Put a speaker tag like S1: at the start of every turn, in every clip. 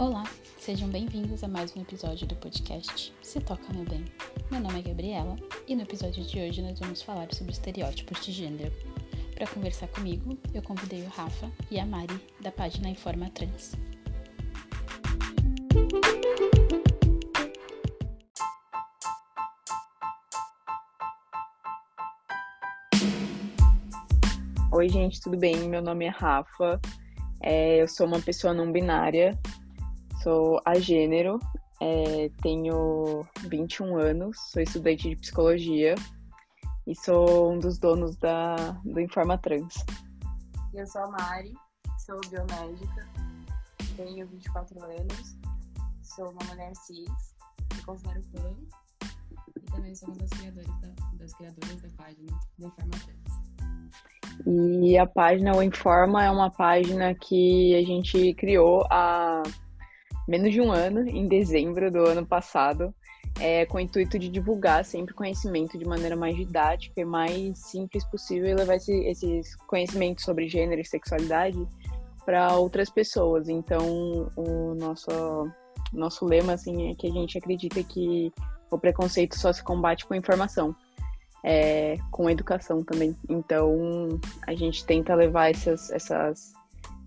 S1: Olá, sejam bem-vindos a mais um episódio do podcast Se Toca No Bem. Meu nome é Gabriela e no episódio de hoje nós vamos falar sobre estereótipos de gênero. Para conversar comigo, eu convidei o Rafa e a Mari da página Informa Trans.
S2: Oi, gente, tudo bem? Meu nome é Rafa. É, eu sou uma pessoa não binária, sou a gênero, é, tenho 21 anos, sou estudante de psicologia e sou um dos donos da, do Informa Trans.
S3: Eu sou a Mari, sou biomédica, tenho 24 anos, sou uma mulher cis, me considero fã e também sou uma das criadoras da, das criadoras da página do Informa Trans.
S2: E a página O Informa é uma página que a gente criou há menos de um ano, em dezembro do ano passado, é, com o intuito de divulgar sempre conhecimento de maneira mais didática e mais simples possível e levar esse, esses conhecimentos sobre gênero e sexualidade para outras pessoas. Então, o nosso, nosso lema assim, é que a gente acredita que o preconceito só se combate com informação. É, com educação também. Então, a gente tenta levar essas, essas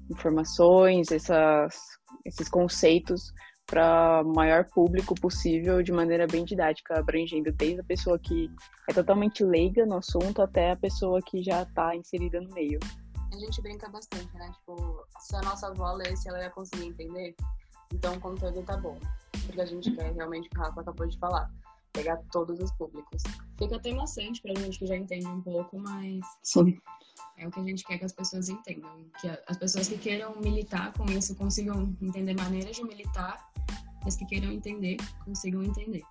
S2: informações, essas esses conceitos para maior público possível de maneira bem didática, abrangendo desde a pessoa que é totalmente leiga no assunto até a pessoa que já está inserida no meio.
S3: A gente brinca bastante, né? Tipo, se a nossa avó lesse, ela ia conseguir entender. Então, o conteúdo tá bom. Porque a gente quer realmente o que o Rafa acabou de falar. Pegar todos os públicos. Fica até maçante pra gente que já entende um pouco, mas.
S2: Sim.
S3: É o que a gente quer que as pessoas entendam. Que as pessoas que queiram militar com isso consigam entender maneiras de militar, as que queiram entender consigam entender.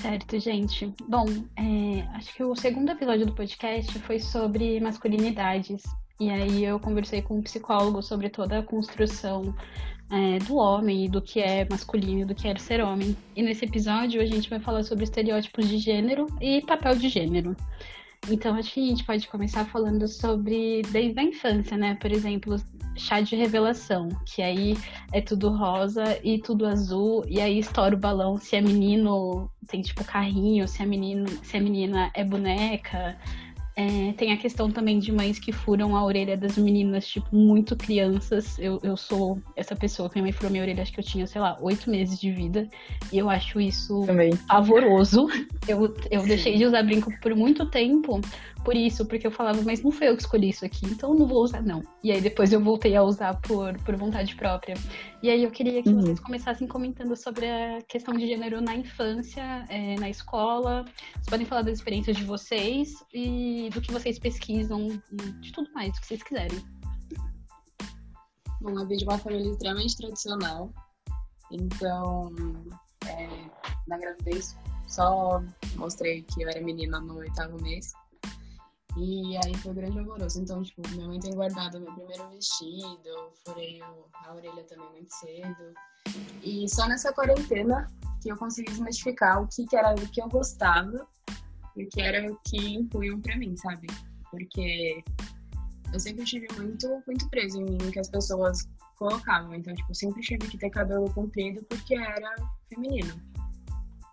S1: Certo, gente. Bom, é, acho que o segundo episódio do podcast foi sobre masculinidades. E aí eu conversei com um psicólogo sobre toda a construção é, do homem do que é masculino e do que é ser homem. E nesse episódio a gente vai falar sobre estereótipos de gênero e papel de gênero. Então, acho que a gente pode começar falando sobre desde a infância, né? Por exemplo, chá de revelação, que aí é tudo rosa e tudo azul, e aí estoura o balão se é menino, tem tipo carrinho, se é menino, se a menina é boneca. É, tem a questão também de mães que furam a orelha das meninas, tipo, muito crianças. Eu, eu sou essa pessoa que minha mãe furou minha orelha, acho que eu tinha, sei lá, oito meses de vida. E eu acho isso
S2: Também.
S1: pavoroso. Eu, eu deixei de usar brinco por muito tempo por isso, porque eu falava, mas não foi eu que escolhi isso aqui, então eu não vou usar, não. E aí depois eu voltei a usar por, por vontade própria. E aí eu queria que
S2: Uhum.
S1: vocês começassem comentando sobre a questão de gênero na infância, é, na escola. Vocês podem falar das experiências de vocês e do que vocês pesquisam, e de tudo mais, do que vocês quiserem.
S3: Bom, eu vim de uma família extremamente tradicional. Então, é, na gravidez, só mostrei que eu era menina no oitavo mês. E aí foi um grande alvoroço. Então, tipo, minha mãe tem guardado meu primeiro vestido, furei a orelha também muito cedo. E só nessa quarentena que eu consegui desmistificar o que, que era o que eu gostava e o que era o que impunham pra mim, sabe? Porque eu sempre tive muito, muito preso em mim que as pessoas colocavam. Então, tipo, sempre tive que ter cabelo comprido porque era feminino.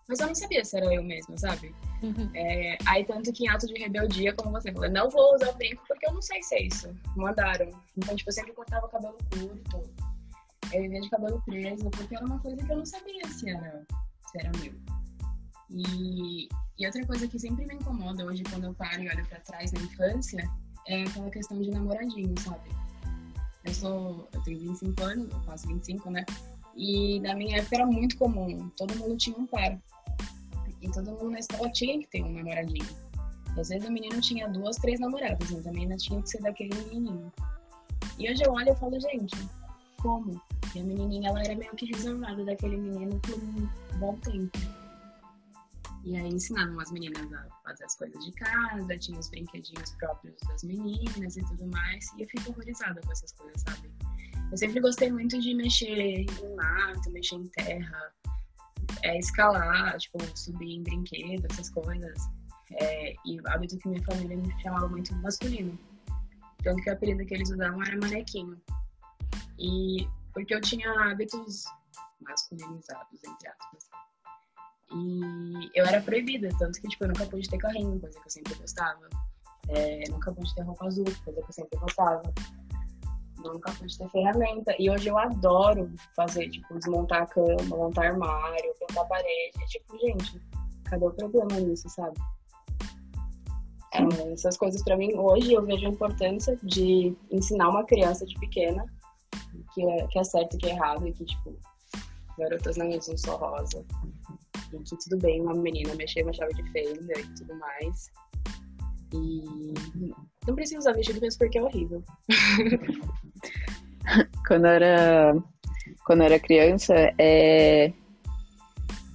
S3: Mas eu não sabia se era eu mesma, sabe? É, aí, tanto que em ato de rebeldia, como você falou, não vou usar o brinco porque eu não sei se é isso. Mandaram. Então, tipo, eu sempre cortava o cabelo curto. Eu vivia de cabelo preso, porque era uma coisa que eu não sabia se era, se era meu. E, e outra coisa que sempre me incomoda hoje, quando eu paro e olho pra trás na infância, é aquela questão de namoradinho, sabe? Eu sou. Eu tenho 25 anos, eu faço 25, né? E na minha época era muito comum. Todo mundo tinha um par. Todo mundo na escola tinha que ter um namoradinho. E às vezes o menino tinha duas, três namoradas, então também ainda tinha que ser daquele menininho. E hoje eu olho e falo, gente, como? E a menininha, ela era meio que reservada daquele menino por um bom tempo. E aí ensinavam as meninas a fazer as coisas de casa, tinha os brinquedinhos próprios das meninas e tudo mais. E eu fico horrorizada com essas coisas, sabe? Eu sempre gostei muito de mexer em mato, mexer em terra, é, escalar, tipo, subir em brinquedo, essas coisas. É, e hábito que minha família me chamava muito masculino. Tanto que o apelido que eles usavam era manequinho. E porque eu tinha hábitos masculinizados, entre aspas. E eu era proibida, tanto que, tipo, eu nunca pude ter carrinho, coisa que eu sempre gostava. É, nunca pude ter roupa azul, coisa que eu sempre gostava. Nunca pude ter ferramenta. E hoje eu adoro fazer, tipo, desmontar a cama, montar armário, pintar parede. Tipo, gente, cadê o problema nisso, sabe? É, essas coisas para mim, hoje eu vejo a importância de ensinar uma criança de pequena que é, que é certo e que é errado, e que, tipo, garotas não usam só rosa. E que tudo bem uma menina mexer uma chave de fenda e tudo mais. E não precisa usar vestido mesmo porque é horrível.
S2: quando era quando era criança, é...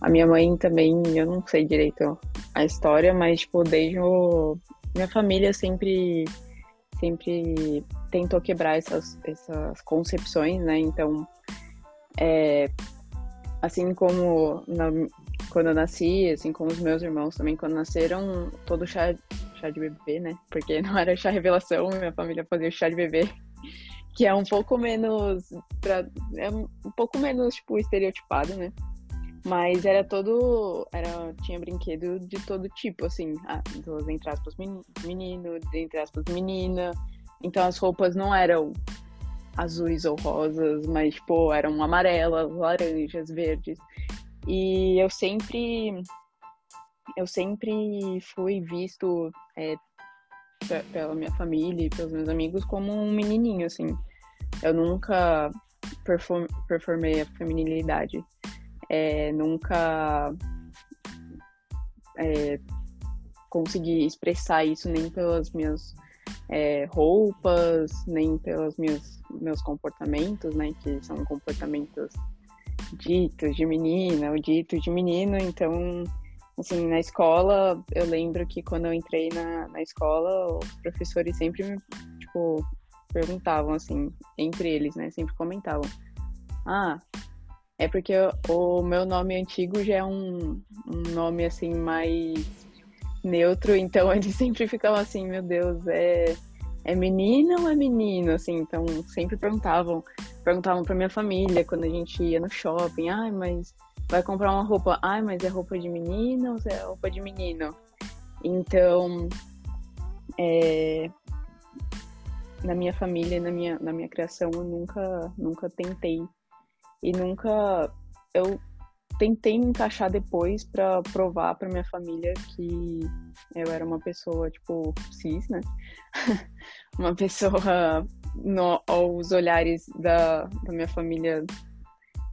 S2: a minha mãe também, eu não sei direito a história, mas tipo, desde o... minha família sempre sempre tentou quebrar essas, essas concepções, né? Então, é, assim como na, quando eu nasci, assim como os meus irmãos também, quando nasceram, todo chá, chá de bebê, né? Porque não era chá revelação, minha família fazia chá de bebê, que é um pouco menos, pra, é um pouco menos, tipo, estereotipado, né? Mas era todo. Era, tinha brinquedo de todo tipo, assim. Ah, dos, entre aspas, menino, entre aspas, menina. Então as roupas não eram azuis ou rosas, mas, tipo, eram amarelas, laranjas, verdes. E eu sempre. Eu sempre fui visto é, pela minha família e pelos meus amigos como um menininho, assim. Eu nunca performei a feminilidade é, nunca é, consegui expressar isso nem pelas minhas é, roupas, nem pelos meus, meus comportamentos, né? Que são comportamentos ditos de menina ou ditos de menino. Então, assim, na escola, eu lembro que quando eu entrei na, na escola, os professores sempre me, tipo, perguntavam, assim, entre eles, né? Sempre comentavam. Ah, é porque o meu nome antigo já é um, um nome assim mais neutro, então eles sempre ficavam assim, meu Deus, é, é menina ou é menino? Assim, então sempre perguntavam, perguntavam pra minha família quando a gente ia no shopping, ai, mas vai comprar uma roupa, ai, mas é roupa de menina ou é roupa de menino? Então, é, na minha família, na minha, na minha criação, eu nunca, nunca tentei e nunca eu tentei encaixar depois para provar para minha família que eu era uma pessoa tipo cis, né? uma pessoa no, aos olhares da, da minha família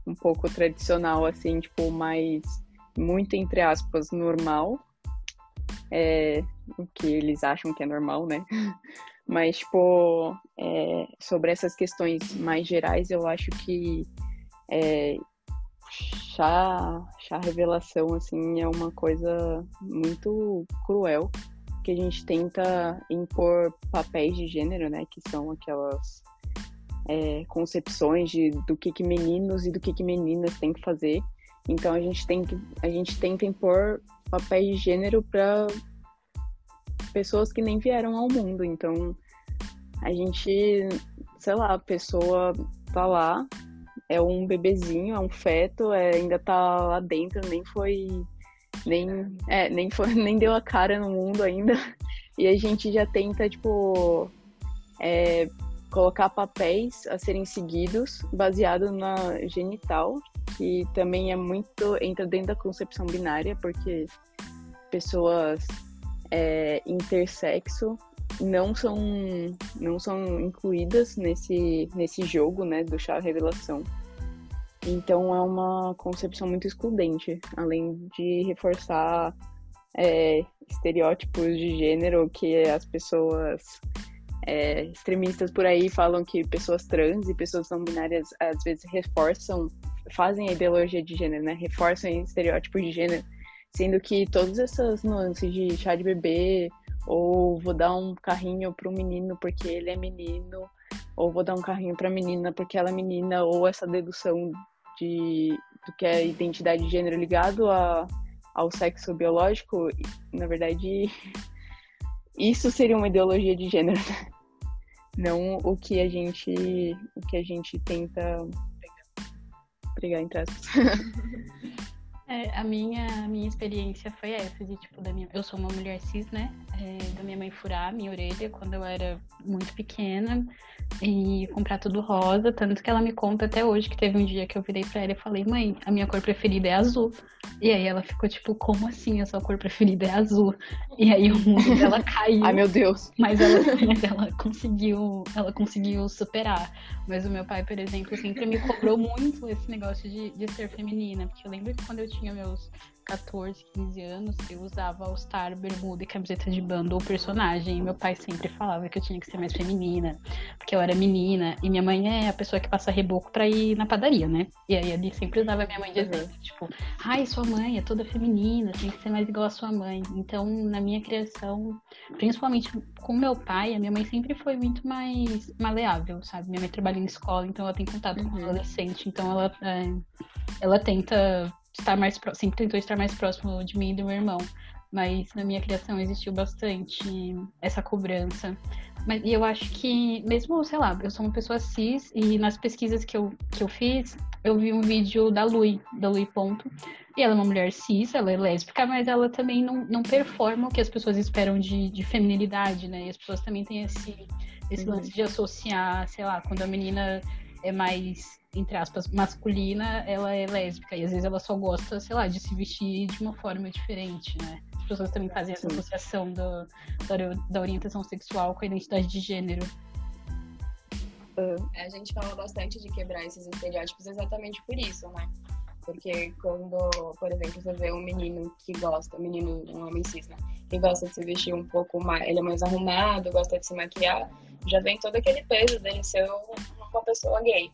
S2: um pouco tradicional, assim, tipo, mais muito entre aspas normal. É, o que eles acham que é normal, né? Mas, tipo, é, sobre essas questões mais gerais, eu acho que é, chá, chá revelação, assim, é uma coisa muito cruel, que a gente tenta impor papéis de gênero, né, que são aquelas é, concepções de, do que, que meninos e do que, que meninas têm que fazer. Então a gente tem que a gente tenta impor papéis de gênero para pessoas que nem vieram ao mundo. Então a gente, sei lá, a pessoa tá lá é um bebezinho, é um feto, é, ainda tá lá dentro, nem foi. Nem, é, nem, foi, nem deu a cara no mundo ainda. E a gente já tenta, tipo, é, colocar papéis a serem seguidos baseado na genital, que também é muito. entra dentro da concepção binária, porque pessoas é, intersexo não são não são incluídas nesse nesse jogo né do chá revelação então é uma concepção muito excludente além de reforçar é, estereótipos de gênero que as pessoas é, extremistas por aí falam que pessoas trans e pessoas não binárias às vezes reforçam fazem a ideologia de gênero né reforçam estereótipos de gênero sendo que todas essas nuances de chá de bebê ou vou dar um carrinho para o menino porque ele é menino, ou vou dar um carrinho para a menina porque ela é menina, ou essa dedução de do que é identidade de gênero ligado a, ao sexo biológico, na verdade, isso seria uma ideologia de gênero, né? não o que a gente o que a gente tenta pregar entre aspas
S1: É, a minha, a minha experiência foi essa, de tipo, da minha. Eu sou uma mulher cis, né? É, da minha mãe furar a minha orelha quando eu era muito pequena e comprar tudo rosa. Tanto que ela me conta até hoje que teve um dia que eu virei pra ela e falei, mãe, a minha cor preferida é azul. E aí ela ficou tipo, como assim a sua cor preferida é azul? E aí o mundo dela caiu.
S2: Ai, meu Deus.
S1: Mas ela, mas ela conseguiu, ela conseguiu superar. Mas o meu pai, por exemplo, sempre me cobrou muito esse negócio de, de ser feminina. Porque eu lembro que quando eu tinha meus 14, 15 anos, eu usava All-Star, bermuda e camiseta de banda ou personagem. E meu pai sempre falava que eu tinha que ser mais feminina, porque eu era menina. E minha mãe é a pessoa que passa reboco pra ir na padaria, né? E aí ele sempre usava minha mãe de exemplo. Tipo, ai, sua mãe é toda feminina, tem que ser mais igual a sua mãe. Então, na minha criação, principalmente com meu pai, a minha mãe sempre foi muito mais maleável, sabe? Minha mãe trabalha em escola, então ela tem contato uhum. com adolescente, então ela, é, ela tenta estar mais sempre tentou estar mais próximo de mim e do meu irmão. Mas na minha criação existiu bastante essa cobrança. Mas e eu acho que, mesmo, sei lá, eu sou uma pessoa cis e nas pesquisas que eu, que eu fiz, eu vi um vídeo da Lui, da Lui Ponto. E ela é uma mulher cis, ela é lésbica, mas ela também não, não performa o que as pessoas esperam de, de feminilidade, né? E as pessoas também têm esse, esse uhum. lance de associar, sei lá, quando a menina é mais entre aspas, masculina, ela é lésbica. E às vezes ela só gosta, sei lá, de se vestir de uma forma diferente, né? As pessoas também fazem essa associação do, da, orientação sexual com a identidade de gênero.
S3: É, a gente fala bastante de quebrar esses estereótipos exatamente por isso, né? Porque quando, por exemplo, você vê um menino que gosta, um menino, um homem cis, né? Que gosta de se vestir um pouco mais, ele é mais arrumado, gosta de se maquiar, já vem todo aquele peso dele ser uma pessoa gay.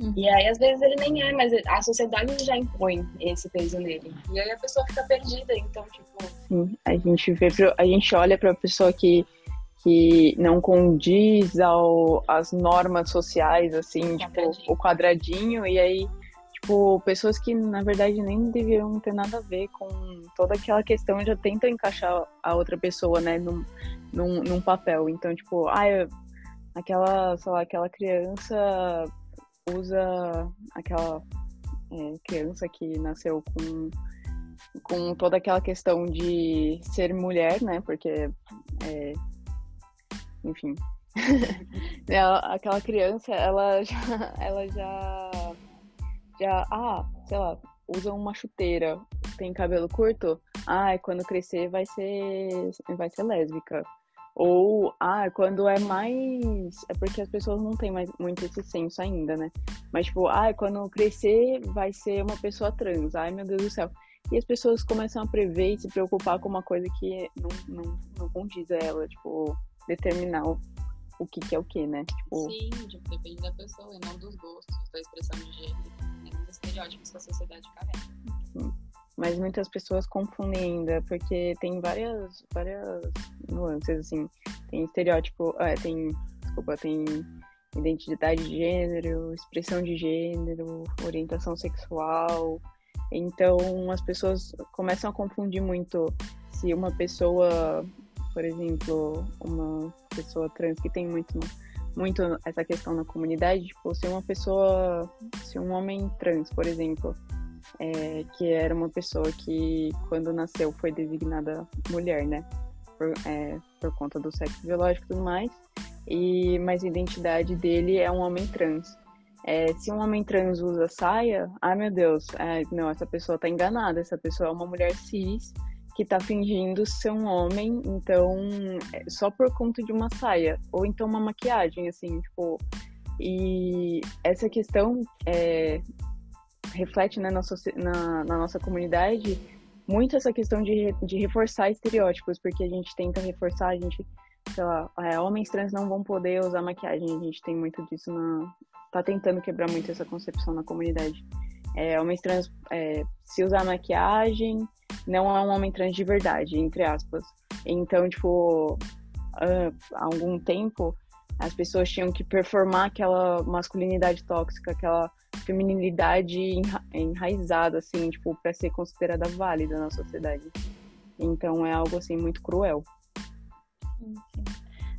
S3: Uhum. E aí, às vezes, ele nem é, mas a sociedade já impõe esse peso nele. E aí a pessoa fica perdida, então, tipo.
S2: Sim, a gente vê, a gente olha pra pessoa que, que não condiz ao, às normas sociais, assim, o tipo, o quadradinho, e aí, tipo, pessoas que na verdade nem deveriam ter nada a ver com toda aquela questão, já tentam encaixar a outra pessoa, né, num, num, num papel. Então, tipo, ah, eu, aquela, sei lá, aquela criança usa aquela é, criança que nasceu com, com toda aquela questão de ser mulher, né? Porque, é, enfim, ela, aquela criança, ela já, ela já, já, ah, sei lá, usa uma chuteira, tem cabelo curto, ah, quando crescer vai ser, vai ser lésbica. Ou, ah, quando é mais. É porque as pessoas não têm mais muito esse senso ainda, né? Mas, tipo, ah, quando crescer vai ser uma pessoa trans. Ai, meu Deus do céu. E as pessoas começam a prever e se preocupar com uma coisa que não, não, não condiz a ela, tipo, determinar o, o que, que é o que, né?
S3: Tipo... Sim, tipo, depende da pessoa e não dos gostos, da expressão de gênero, nem dos estereótipos que a sociedade carrega.
S2: Sim mas muitas pessoas confundem ainda, porque tem várias, várias nuances, assim. Tem estereótipo, é, tem, desculpa, tem identidade de gênero, expressão de gênero, orientação sexual. Então, as pessoas começam a confundir muito se uma pessoa, por exemplo, uma pessoa trans que tem muito muito essa questão na comunidade, tipo, se uma pessoa, se um homem trans, por exemplo, é, que era uma pessoa que, quando nasceu, foi designada mulher, né? Por, é, por conta do sexo biológico e tudo mais. E, mas a identidade dele é um homem trans. É, se um homem trans usa saia, ai meu Deus, é, não, essa pessoa tá enganada, essa pessoa é uma mulher cis que tá fingindo ser um homem, então, é, só por conta de uma saia, ou então uma maquiagem, assim, tipo. E essa questão é, reflete na, na, na, nossa comunidade muito essa questão de, de reforçar estereótipos, porque a gente tenta reforçar, a gente, sei lá, é, homens trans não vão poder usar maquiagem, a gente tem muito disso na. tá tentando quebrar muito essa concepção na comunidade. É, homens trans, é, se usar maquiagem, não é um homem trans de verdade, entre aspas. Então, tipo, há algum tempo, as pessoas tinham que performar aquela masculinidade tóxica, aquela feminilidade enra enraizada, assim, tipo, para ser considerada válida na sociedade. Então é algo, assim, muito cruel.
S1: Sim, sim.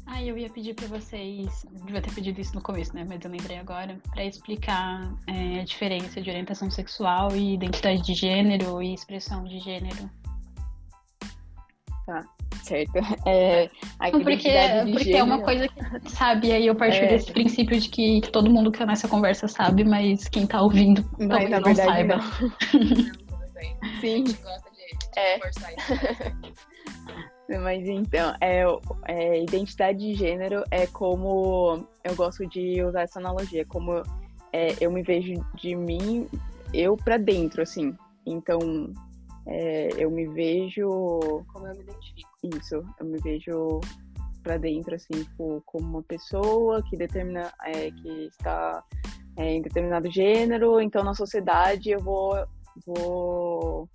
S1: Ah, Ah, eu ia pedir para vocês, devia ter pedido isso no começo, né? Mas eu lembrei agora, para explicar é, a diferença de orientação sexual e identidade de gênero e expressão de gênero.
S2: Tá, certo. É, a
S1: porque porque é uma coisa que sabe, aí eu parto é. desse princípio de que, todo mundo que tá nessa conversa sabe, mas quem tá ouvindo mas, talvez não verdade, saiba. Não.
S3: Sim. A gente gosta de, de é. forçar isso.
S2: Mas então, é, é, identidade de gênero é como eu gosto de usar essa analogia, como é, eu me vejo de mim, eu para dentro, assim. Então, é, eu me vejo.
S3: Como eu me identifico.
S2: Isso, eu me vejo para dentro, assim, tipo, como uma pessoa que determina, é, que está é, em determinado gênero, então na sociedade eu vou, vou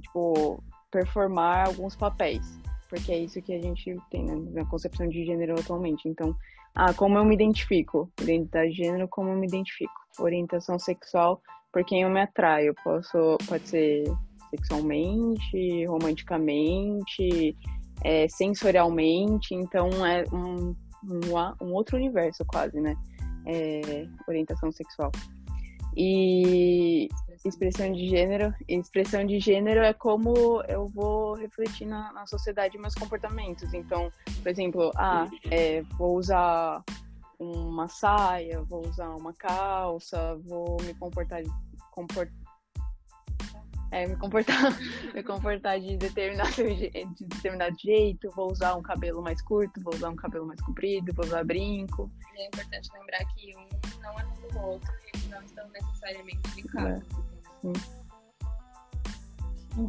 S2: tipo, performar alguns papéis, porque é isso que a gente tem né, na concepção de gênero atualmente. Então, ah, como eu me identifico? Identidade de gênero, como eu me identifico? Orientação sexual, por quem eu me atraio? Posso, pode ser sexualmente, romanticamente, é, sensorialmente, então é um, um, um, outro universo quase, né? É, orientação sexual. E expressão de gênero. Expressão de gênero é como eu vou refletir na, na sociedade meus comportamentos. Então, por exemplo, ah, é, vou usar uma saia, vou usar uma calça, vou me comportar, comport, é, me comportar, me comportar de determinado, de determinado jeito, vou usar um cabelo mais curto, vou usar um cabelo mais comprido, vou usar brinco.
S3: E é importante lembrar que um não é do outro e eles não estão necessariamente ligados. É.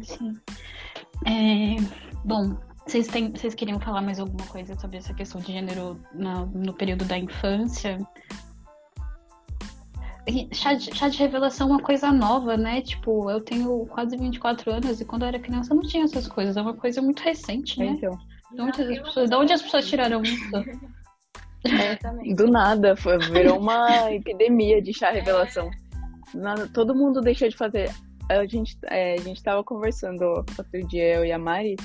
S1: Sim. Sim. É, bom, vocês, têm, vocês queriam falar mais alguma coisa sobre essa questão de gênero no, no período da infância? Chá de, chá de revelação é uma coisa nova, né? Tipo, eu tenho quase 24 anos e quando eu era criança não tinha essas coisas. É uma coisa muito recente, né? Então. De onde, as pessoas, de onde as pessoas tiraram isso?
S2: É, do nada, foi, virou uma epidemia de chá revelação. Nada, todo mundo deixou de fazer. A gente, é, a gente tava conversando outro dia, eu e a Mari.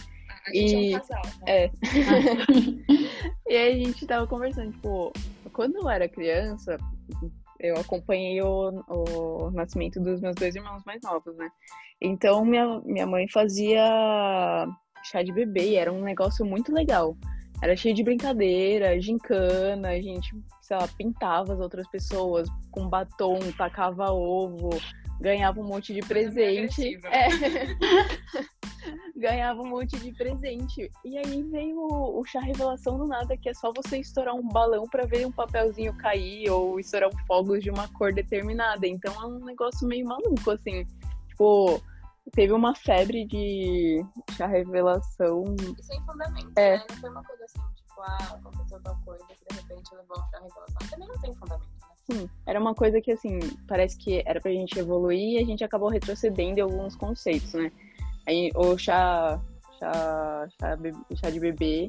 S3: A gente e, é um casal, né? É.
S2: e aí a gente tava conversando, tipo, quando eu era criança, eu acompanhei o, o nascimento dos meus dois irmãos mais novos, né? Então minha, minha mãe fazia chá de bebê era um negócio muito legal. Era cheio de brincadeira, gincana, a gente, sei lá, pintava as outras pessoas com batom, tacava ovo, ganhava um monte de presente. É. ganhava um monte de presente. E aí veio o, o chá revelação do nada, que é só você estourar um balão para ver um papelzinho cair ou estourar um fogos de uma cor determinada. Então é um negócio meio maluco, assim. Tipo, teve uma febre de chá revelação.
S3: E sem fundamento, é. né? Não foi uma coisa assim, tipo, ah, aconteceu tal coisa que de repente levou ao chá revelação. Também não tem fundamento?
S2: Sim, era uma coisa que, assim, parece que era pra gente evoluir e a gente acabou retrocedendo em alguns conceitos, né? Aí, o chá, chá, chá, chá de bebê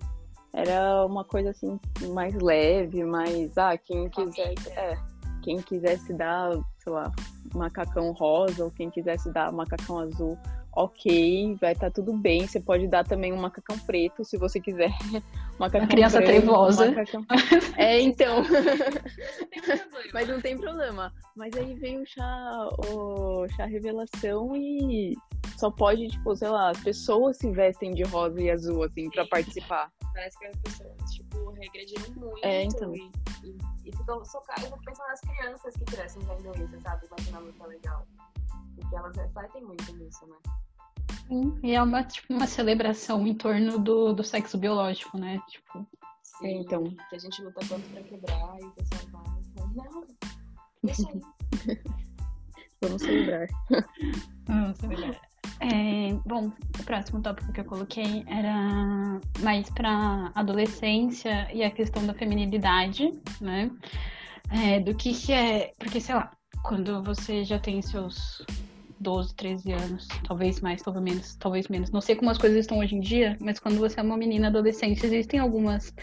S2: era uma coisa, assim, mais leve, mais, ah, quem quisesse, é, quem quisesse dar, sei lá, macacão rosa ou quem quisesse dar macacão azul, ok, vai estar tá tudo bem. Você pode dar também um macacão preto, se você quiser.
S1: Macacão Uma criança branco, trevosa. Macacão...
S2: É, então. Mas não tem problema. Mas aí veio o chá, o chá revelação e só pode, tipo, sei lá, as pessoas se vestem de rosa e azul, assim, pra participar.
S3: Parece que as pessoas, tipo, regrediram muito.
S2: É, então.
S3: E, e, e ficam socadas. Eu nas crianças que crescem vendo isso, sabe? Imaginar muito legal. Porque elas refletem muito nisso, né?
S1: Sim, e é uma, tipo, uma celebração em torno do, do sexo biológico, né? Tipo,
S3: Sim, então. Que a gente luta tanto pra quebrar e o pessoal vai. Não, deixa aí.
S2: Vamos celebrar.
S1: Vamos celebrar. É, bom, o próximo tópico que eu coloquei era mais para adolescência e a questão da feminilidade, né? É, do que, que é. Porque, sei lá, quando você já tem seus 12, 13 anos. Talvez mais, talvez menos, talvez menos. Não sei como as coisas estão hoje em dia, mas quando você é uma menina adolescente, existem algumas,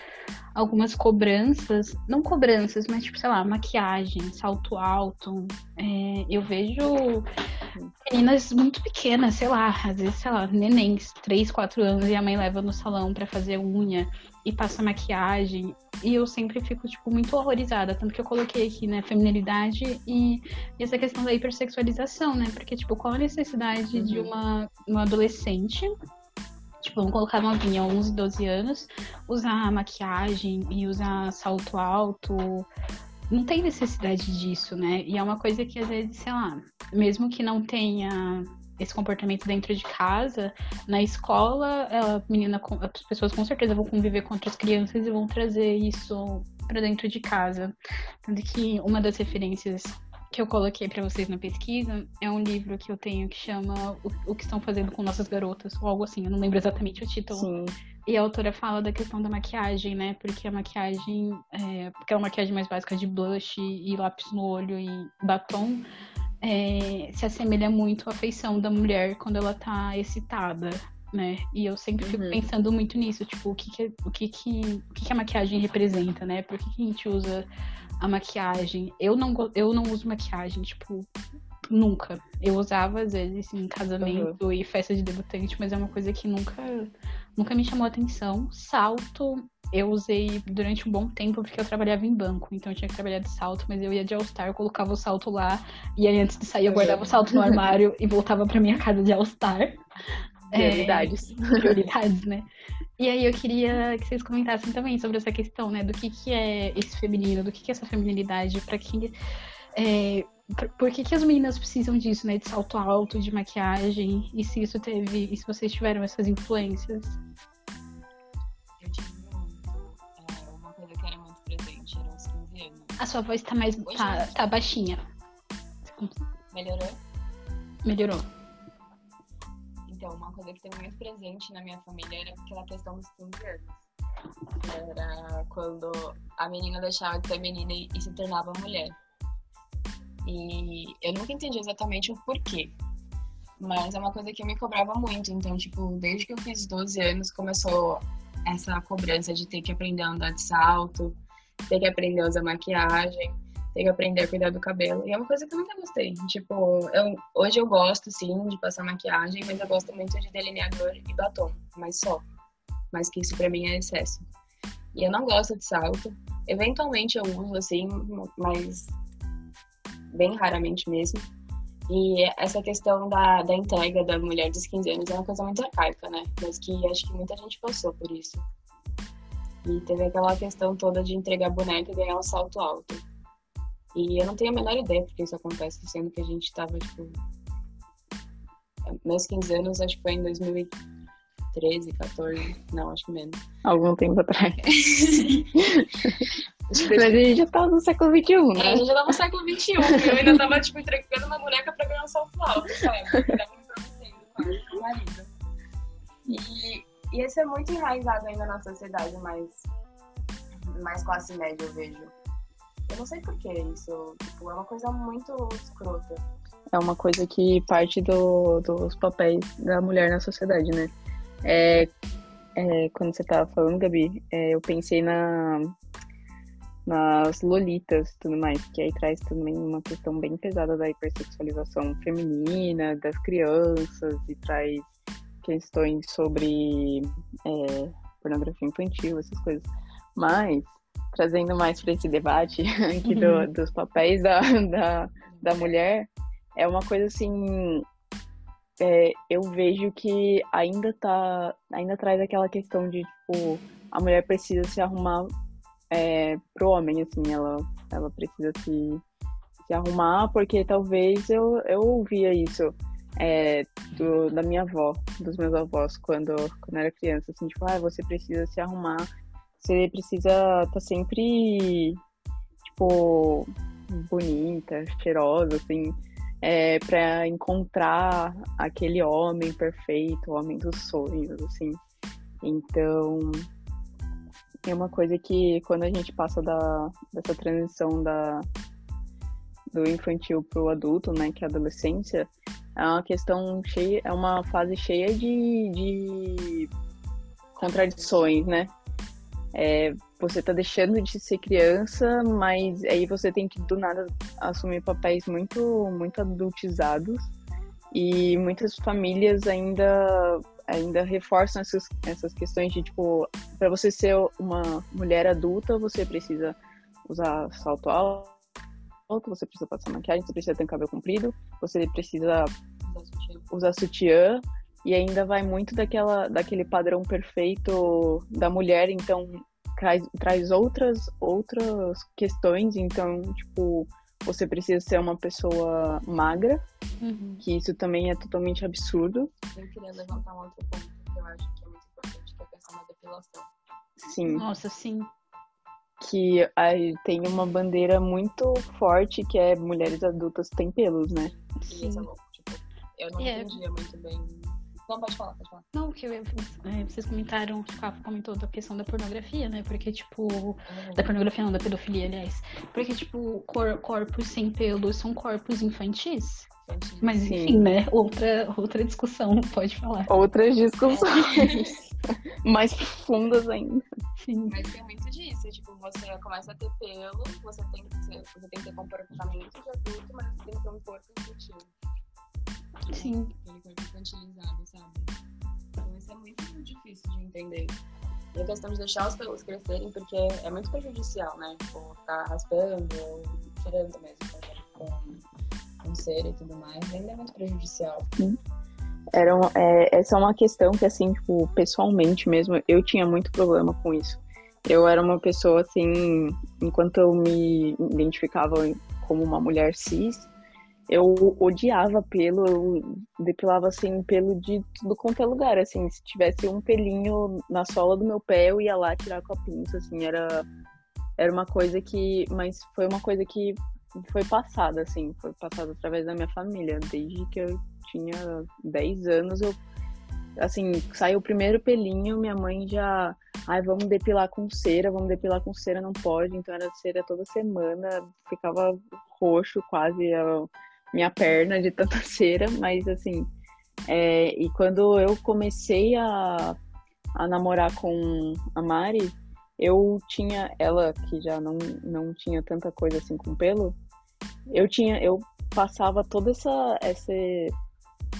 S1: algumas cobranças. Não cobranças, mas tipo, sei lá, maquiagem, salto alto. É, eu vejo meninas muito pequenas, sei lá, às vezes, sei lá, nenéns, 3, 4 anos, e a mãe leva no salão para fazer unha e passa maquiagem. E eu sempre fico, tipo, muito horrorizada. Tanto que eu coloquei aqui, né, feminilidade e, essa questão da hipersexualização, né? Porque, tipo, qual a necessidade uhum. de uma, uma adolescente tipo, vamos colocar novinha, 11, 12 anos, usar maquiagem e usar salto alto. Não tem necessidade disso, né? E é uma coisa que às vezes, sei lá, mesmo que não tenha esse comportamento dentro de casa, na escola, a menina, as pessoas com certeza vão conviver com outras crianças e vão trazer isso para dentro de casa. Tanto que uma das referências que eu coloquei para vocês na pesquisa é um livro que eu tenho que chama O, que estão fazendo com nossas garotas, ou algo assim, eu não lembro exatamente o título.
S2: Sim.
S1: E a autora fala da questão da maquiagem, né? Porque a maquiagem, é, porque é maquiagem mais básica de blush e lápis no olho e batom, é, se assemelha muito à feição da mulher quando ela tá excitada, né? E eu sempre fico uhum. pensando muito nisso, tipo, o que que, o que, que, o que, que a maquiagem representa, né? Por que, que a gente usa a maquiagem? Eu não, eu não uso maquiagem, tipo, nunca. Eu usava, às vezes, em casamento uhum. e festa de debutante, mas é uma coisa que nunca, nunca me chamou atenção. Salto, eu usei durante um bom tempo porque eu trabalhava em banco, então eu tinha que trabalhar de salto, mas eu ia de All-Star, eu colocava o salto lá, e aí antes de sair eu guardava o salto no armário e voltava pra minha casa de All-Star.
S2: Prioridades.
S1: É, prioridades, né? E aí eu queria que vocês comentassem também sobre essa questão, né? Do que, que é esse feminino, do que, que é essa feminilidade, para que. É, por que, que as meninas precisam disso, né? De salto alto, de maquiagem, e se isso teve. E se vocês tiveram essas influências? A sua voz tá mais. tá, tá baixinha.
S3: Melhorou?
S1: Melhorou.
S3: Então, uma coisa que tem muito presente na minha família era aquela questão dos 15 anos. Era quando a menina deixava de ser menina e, e se tornava mulher. E eu nunca entendi exatamente o porquê. Mas é uma coisa que eu me cobrava muito. Então, tipo, desde que eu fiz 12 anos, começou essa cobrança de ter que aprender a andar de salto, ter que aprender a usar maquiagem, ter que aprender a cuidar do cabelo. E é uma coisa que eu nunca gostei. Tipo, eu, hoje eu gosto, sim, de passar maquiagem, mas eu gosto muito de delineador e batom, mas só. Mas que isso pra mim é excesso. E eu não gosto de salto. Eventualmente eu uso, assim, mas bem raramente mesmo. E essa questão da, da entrega da mulher dos 15 anos é uma coisa muito arcaica, né? Mas que acho que muita gente passou por isso. E teve aquela questão toda de entregar boneca e ganhar um salto alto. E eu não tenho a menor ideia porque isso acontece, sendo que a gente tava, tipo. Meus 15 anos, acho que foi em 2013, 14. Não, acho que menos.
S2: Algum tempo atrás. Mas a gente já tava no século XXI, né?
S3: É, a gente já tava no século XXI. eu ainda tava, tipo, entregando uma boneca pra ganhar um salto alto, sabe? Eu tava me prometendo com o marido. E e isso é muito enraizado ainda na sociedade mais, mais classe média, eu vejo. Eu não sei por que isso. Tipo, é uma coisa muito escrota.
S2: É uma coisa que parte do, dos papéis da mulher na sociedade, né? É, é, quando você tava falando, Gabi, é, eu pensei na, nas lolitas e tudo mais, que aí traz também uma questão bem pesada da hipersexualização feminina, das crianças, e traz questões sobre é, pornografia infantil, essas coisas. Mas, trazendo mais para esse debate aqui do, uhum. dos papéis da, da, da mulher, é uma coisa assim. É, eu vejo que ainda tá. Ainda traz aquela questão de, tipo, a mulher precisa se arrumar é, pro homem, assim, ela, ela precisa se, se arrumar, porque talvez eu, eu ouvia isso é, do, da minha avó, dos meus avós, quando, quando eu era criança, assim, tipo, ah, você precisa se arrumar, você precisa estar tá sempre, tipo, bonita, cheirosa, assim, é, para encontrar aquele homem perfeito, o homem dos sonhos, assim. Então, é uma coisa que quando a gente passa da, dessa transição da, do infantil pro adulto, né, que é a adolescência, é uma questão cheia, é uma fase cheia de, de contradições, né? É, você tá deixando de ser criança, mas aí você tem que do nada assumir papéis muito, muito adultizados e muitas famílias ainda ainda reforçam essas, essas questões de tipo, para você ser uma mulher adulta, você precisa usar salto alto, você precisa passar maquiagem, você precisa ter um cabelo comprido, você precisa usar sutiã e ainda vai muito daquela daquele padrão perfeito da mulher, então traz, traz outras outras questões, então tipo você precisa ser uma pessoa magra, uhum. que isso também é totalmente absurdo.
S3: Eu queria levantar um outro ponto que eu acho que é muito importante, que é a questão da depilação.
S2: Sim.
S1: Nossa, sim.
S2: Que aí tem uma bandeira muito forte que é mulheres adultas têm pelos, né?
S3: Sim. Isso é louco. Tipo, eu não yeah. entendia muito bem não, pode falar, pode falar.
S1: Não, que eu, é, vocês comentaram, tipo, comentou da questão da pornografia, né? Porque, tipo, uhum. da pornografia não, da pedofilia, aliás. Porque, tipo, cor, corpos sem pelos são corpos infantis. Mas, Sim. enfim, né? Outra, outra discussão, pode falar.
S2: Outras discussões. mais profundas ainda.
S3: Sim. Mas tem muito disso. Tipo, você começa a ter pelo, você tem que ter, você tem que ter comportamento de adulto, mas você tem que ter um corpo infantil.
S1: Sim.
S3: Aquele corpo infantilizado, sabe? Então isso é muito difícil de entender. E a questão de deixar os pelos crescerem, porque é muito prejudicial, né? Tipo, ficar raspando ou tirando mesmo com, com cera e tudo mais, ainda é muito prejudicial.
S2: Sim. Era um, é, essa é uma questão que, assim, tipo, pessoalmente mesmo, eu tinha muito problema com isso. Eu era uma pessoa, assim, enquanto eu me identificava como uma mulher cis, eu odiava pelo, eu depilava assim pelo de tudo quanto é lugar, assim, se tivesse um pelinho na sola do meu pé, eu ia lá tirar com a pinça, assim, era era uma coisa que, mas foi uma coisa que foi passada assim, foi passada através da minha família, desde que eu tinha 10 anos, eu assim, saiu o primeiro pelinho, minha mãe já, ai, vamos depilar com cera, vamos depilar com cera, não pode, então era cera toda semana, ficava roxo quase, eu, minha perna de tanta cera, mas assim. É, e quando eu comecei a, a namorar com a Mari, eu tinha ela que já não, não tinha tanta coisa assim com pelo, eu tinha eu passava toda essa essa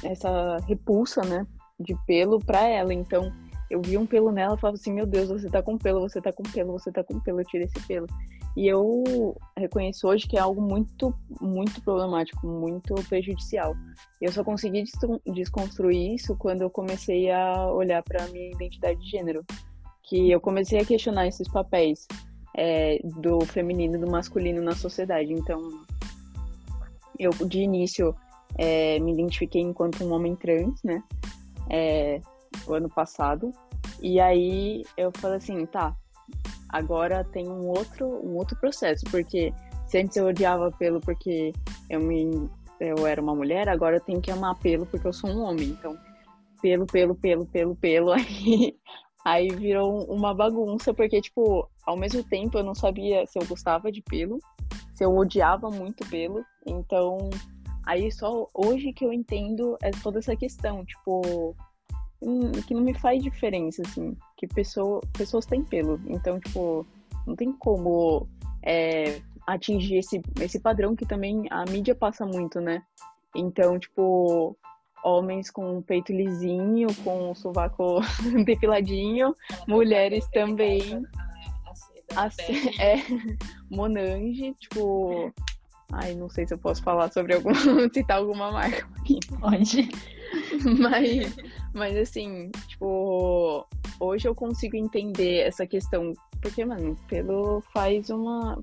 S2: essa repulsa, né, de pelo para ela. Então, eu via um pelo nela falava assim: "Meu Deus, você tá com pelo, você tá com pelo, você tá com pelo, eu tiro esse pelo". E eu reconheço hoje que é algo muito, muito problemático, muito prejudicial. Eu só consegui desconstruir isso quando eu comecei a olhar para minha identidade de gênero. Que eu comecei a questionar esses papéis é, do feminino e do masculino na sociedade. Então, eu de início é, me identifiquei enquanto um homem trans, né? É, o ano passado. E aí eu falei assim, tá, agora tem um outro, um outro processo, porque se antes eu odiava pelo porque eu, me, eu era uma mulher, agora eu tenho que amar pelo porque eu sou um homem. Então, pelo, pelo, pelo, pelo, pelo, aí, aí virou uma bagunça, porque, tipo, ao mesmo tempo eu não sabia se eu gostava de pelo, se eu odiava muito pelo, então, aí só hoje que eu entendo é toda essa questão, tipo, hum, que não me faz diferença, assim que pessoa, pessoas têm pelo. Então, tipo, não tem como é, atingir esse, esse padrão que também a mídia passa muito, né? Então, tipo, homens com peito lisinho, com o sovaco depiladinho, mulheres também. A, a, é, Monange, tipo. Ai, não sei se eu posso falar sobre algum. citar alguma marca aqui.
S1: Pode.
S2: Mas, mas assim, tipo, hoje eu consigo entender essa questão. Porque, mano, pelo faz uma.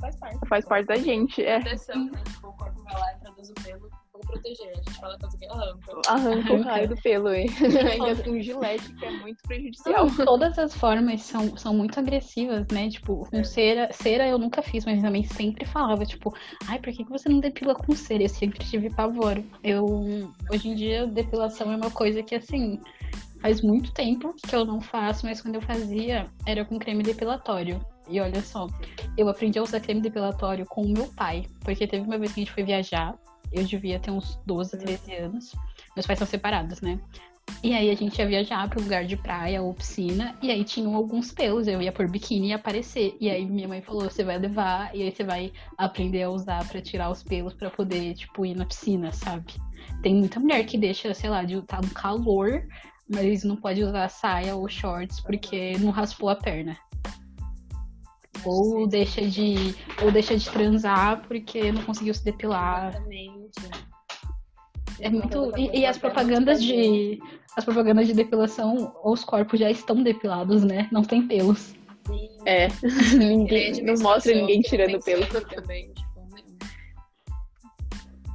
S3: Faz parte.
S2: Faz parte da gente. É.
S3: Proteção, né? Tipo, o corpo vai lá e produz o pelo proteger. A gente fala que arranca.
S2: Arranca o raio do pelo, hein? Ainda com gilete, que é muito prejudicial.
S1: Não, todas as formas são, são muito agressivas, né? Tipo, com é. cera, cera eu nunca fiz, mas também sempre falava, tipo, ai, por que, que você não depila com cera? Eu sempre tive pavor. Eu, hoje em dia, depilação é uma coisa que, assim, Faz muito tempo que eu não faço, mas quando eu fazia era com creme depilatório. E olha só, eu aprendi a usar creme depilatório com o meu pai, porque teve uma vez que a gente foi viajar Eu devia ter uns 12, 13 anos. Meus pais são separados, né? E aí a gente ia viajar para um lugar de praia ou piscina, e aí tinham alguns pelos, eu ia por biquíni e aparecer. E aí minha mãe falou, você vai levar, e aí você vai aprender a usar para tirar os pelos para poder, tipo, ir na piscina, sabe? Tem muita mulher que deixa, sei lá, de tá no calor, mas não pode usar saia ou shorts porque não raspou a perna. Ou deixa de. Ou deixa de transar porque não conseguiu se depilar.
S3: Exatamente.
S1: É muito. E, e as propagandas de. As propagandas de depilação, os corpos já estão depilados, né? Não tem pelos.
S3: Sim.
S2: É, ninguém, não mostra ninguém tirando pelo.
S3: Também, tipo.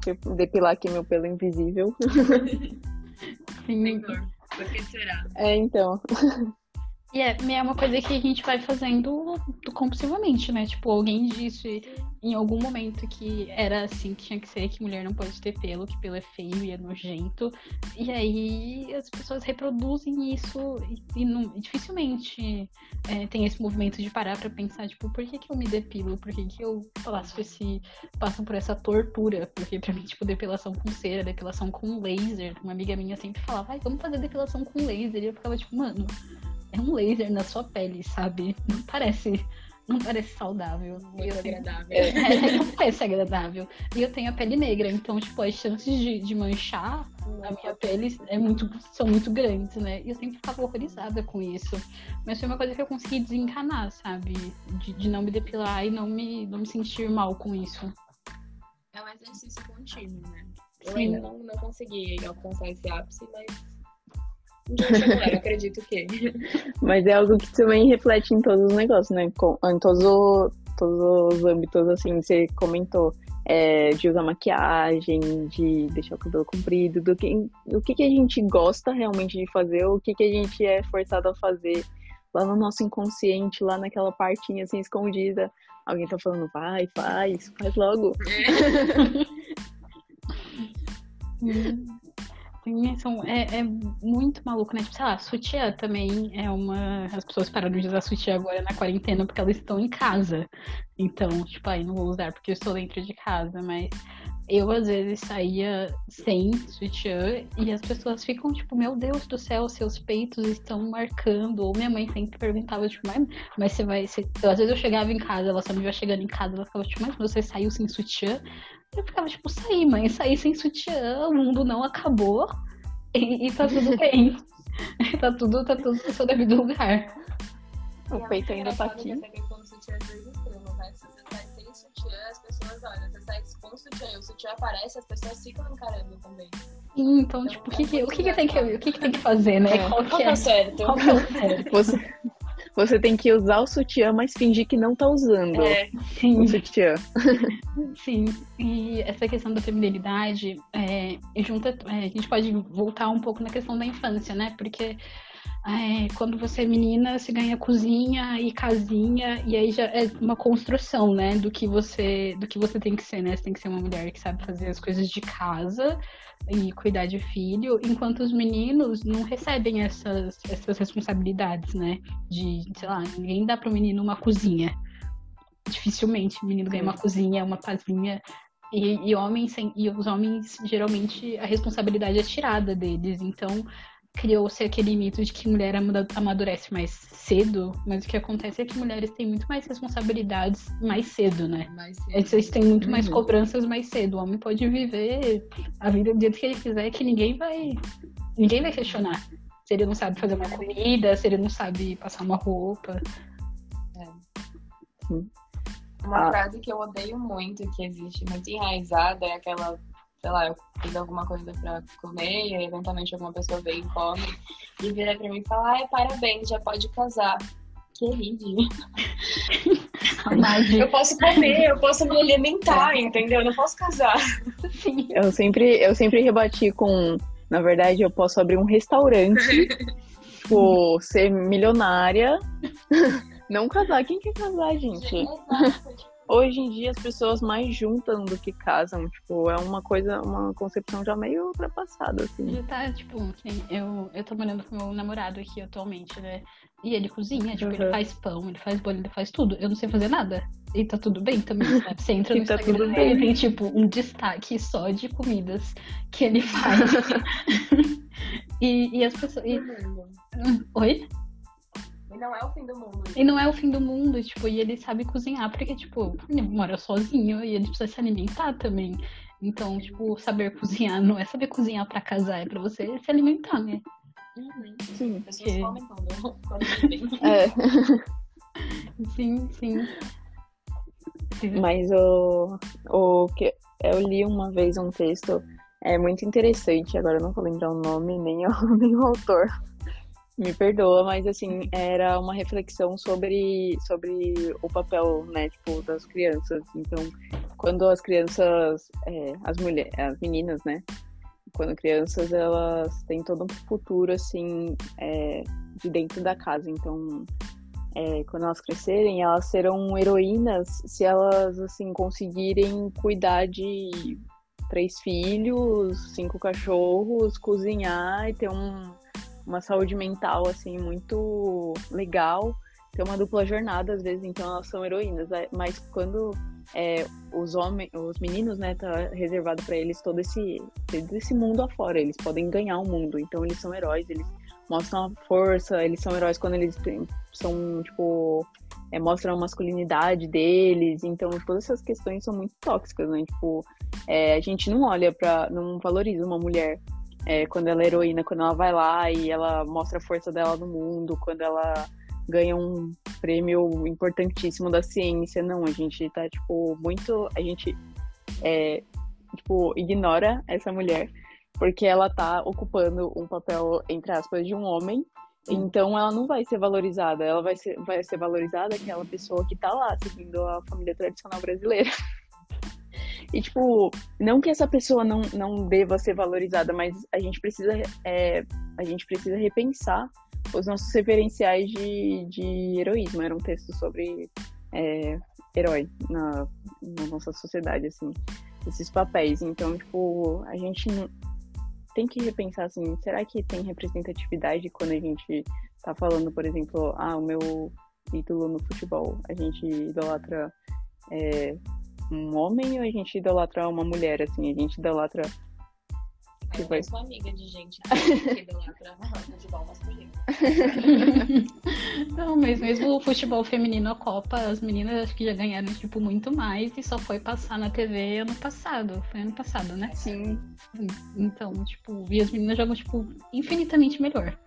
S2: Tipo, depilar aqui meu pelo invisível.
S1: Sim.
S3: Senhor, por que será?
S2: É, então.
S1: E é, é uma coisa que a gente vai fazendo compulsivamente, né? Tipo, alguém disse em algum momento que era assim que tinha que ser, que mulher não pode ter pelo, que pelo é feio e é nojento. E aí as pessoas reproduzem isso e, e não- dificilmente é, tem esse movimento de parar pra pensar, tipo, por que, que eu me depilo? Por que, que eu passo esse. passo por essa tortura? Porque pra mim, tipo, depilação com cera, depilação com laser. Uma amiga minha sempre falava, ai, vamos fazer depilação com laser. E eu ficava, tipo, mano, é um laser na sua pele, sabe? Não parece. Não parece saudável.
S3: Muito
S1: eu tenho-
S3: agradável.
S1: é, não parece agradável. E eu tenho a pele negra, então, tipo, as chances de, de manchar a minha pele é muito, são muito grandes, né? E eu sempre ficava horrorizada com isso. Mas foi uma coisa que eu consegui desencanar, sabe? De, de não me depilar e não me, não me sentir mal com isso.
S3: É um exercício contínuo, né? Eu
S1: Sim.
S3: ainda não, não consegui alcançar esse ápice, mas. Chego lá, eu acredito que.
S2: Mas é algo que também reflete em todos os negócios, né? Em todos, o- todos os âmbitos, assim, você comentou. é, de usar maquiagem, de deixar o cabelo comprido, do que, o que, que a gente gosta realmente de fazer, o que, que a gente é forçado a fazer lá no nosso inconsciente, lá naquela partinha assim escondida. Alguém tá falando, vai, faz, faz logo.
S1: São, é, é muito maluco, né? Tipo, sei lá, sutiã também é uma. As pessoas pararam de usar sutiã agora na quarentena porque elas estão em casa. Então, tipo, aí não vou usar porque eu estou dentro de casa, mas eu às vezes saía sem sutiã e as pessoas ficam, tipo, meu Deus do céu, seus peitos estão marcando. Ou minha mãe sempre perguntava, tipo, mas, mas você vai. Você... Às vezes eu chegava em casa, ela só me via chegando em casa, ela ficava, tipo, mas você saiu sem sutiã? Eu ficava, tipo, saí, mãe, saí sem sutiã, o mundo não acabou e, e tá tudo bem. tá, tudo, tá tudo no seu devido lugar.
S2: O peito ainda tá aqui.
S3: Essa questão do sutiã é dois extremos, né? Se você sai sem sutiã, as pessoas olham. Você sai com sutiã e o sutiã aparece, as pessoas ficam encarando também.
S1: Sim, Então, tipo, o que, que, o que, que tem que, o que, que tem que fazer, né?
S2: É.
S1: Qual
S3: Qual
S1: que
S3: tá
S1: é?
S3: certo?
S1: Qual que é o certo?
S2: Você, você tem que usar o sutiã, mas fingir que não tá usando
S3: É,
S1: Sim,
S2: o sutiã.
S1: sim. E essa questão da feminilidade, é, junta, é, a gente pode voltar um pouco na questão da infância, né? Porque é, quando você é menina, você ganha cozinha e casinha, e aí já é uma construção, né, do que você, do que você tem que ser, né? Você tem que ser uma mulher que sabe fazer as coisas de casa e cuidar de filho, enquanto os meninos não recebem essas, essas responsabilidades, né? De, sei lá, ninguém dá pro menino uma cozinha. Dificilmente o menino ganha uma cozinha, uma pazinha. E, e homens e os homens geralmente a responsabilidade é tirada deles. Então criou-se aquele mito de que mulher amadurece mais cedo, mas o que acontece é que mulheres têm muito mais responsabilidades mais cedo, né?
S3: mas
S1: Eles têm muito mais
S2: Uhum.
S1: cobranças mais cedo. O homem pode viver a vida do jeito que ele quiser, que ninguém vai. Ninguém vai questionar. Se ele não sabe fazer uma comida, se ele não sabe passar uma roupa.
S3: Uma
S2: Ah.
S3: frase que eu odeio muito, que existe muito enraizada, é aquela, sei lá, eu fiz alguma coisa pra comer, e aí, eventualmente alguma pessoa vem e come, e vira pra mim e fala, ai, parabéns, já pode casar. Querido,
S1: Saudade.
S3: eu posso comer, eu posso me alimentar, entendeu? Eu não posso casar.
S1: Sim.
S2: Eu sempre, eu sempre rebati com, na verdade, eu posso abrir um restaurante, tipo, ser milionária, não casar. Quem quer casar, gente?
S3: Exato, tipo,
S2: hoje em dia as pessoas mais juntam do que casam. Tipo, é uma coisa, uma concepção já meio ultrapassada, assim.
S1: Já tá, tipo, assim, eu, eu tô morando com meu namorado aqui atualmente, né? E ele cozinha, tipo, ele
S2: Uhum.
S1: faz pão, ele faz bolo, ele faz tudo. Eu não sei fazer nada. E tá tudo bem também, sabe? Você entra no
S2: E tá
S1: Instagram
S2: tudo
S1: dele,
S2: bem.
S1: tem, tipo, um destaque só de comidas que ele faz. e, e as pessoas... e- Oi?
S3: E não é o fim do mundo.
S1: E não é o fim do mundo, tipo, e ele sabe cozinhar, porque, tipo, ele mora sozinho e ele precisa se alimentar também. Então, tipo, saber cozinhar não é saber cozinhar pra casar, é pra você se alimentar, né?
S3: Uhum.
S2: Sim.
S3: As pessoas
S1: Que-
S3: comem quando, quando vivem.
S2: É.
S1: Sim, sim. Sim.
S2: Mas o, o que eu li uma vez um texto é muito interessante, agora eu não vou lembrar o nome nem o, nem o autor. Me perdoa, mas assim, era uma reflexão sobre, sobre o papel, né, tipo, das crianças. Então, quando as crianças, é, as mulheres, as meninas, né, quando crianças, elas têm todo um futuro, assim, é, de dentro da casa. Então, é, quando elas crescerem, elas serão heroínas se elas assim conseguirem cuidar de três filhos, cinco cachorros, cozinhar e ter um- uma saúde mental assim muito legal, ter uma dupla jornada às vezes, então elas são heroínas. É, Mas quando é, os homens, os meninos, né, tá reservado para eles todo esse todo esse mundo afora, eles podem ganhar o mundo, então eles são heróis, eles mostram a força, eles são heróis quando eles são, tipo, é, mostram a masculinidade deles, então todas essas questões são muito tóxicas, né? Tipo, é, a gente não olha pra, não valoriza uma mulher é, quando ela é heroína, quando ela vai lá e ela mostra a força dela no mundo, quando ela ganha um prêmio importantíssimo da ciência, não, a gente tá, tipo, muito, a gente, é, tipo, ignora essa mulher porque ela tá ocupando um papel, entre aspas, de um homem, então ela não vai ser valorizada, ela vai ser, vai ser valorizada aquela pessoa que tá lá, seguindo a família tradicional brasileira. E, tipo, não que essa pessoa não, não deva ser valorizada, mas a gente precisa, é, a gente precisa repensar os nossos referenciais de, de heroísmo. Era um texto sobre é, herói na, na nossa sociedade, assim, esses papéis. Então, tipo, a gente tem que repensar, assim, será que tem representatividade quando a gente tá falando, por exemplo, ah, o meu ídolo no futebol, a gente idolatra é, um homem ou a gente idolatra uma mulher, assim, a gente idolatra
S3: Eu
S2: vai-
S3: sou amiga de gente que idolatra futebol masculino.
S1: Não, mas mesmo o futebol feminino, a Copa, as meninas acho que já ganharam, tipo, muito mais e só foi passar na TV ano passado. Foi ano passado, né?
S2: Sim.
S1: Então, tipo, e as meninas jogam, tipo, infinitamente melhor.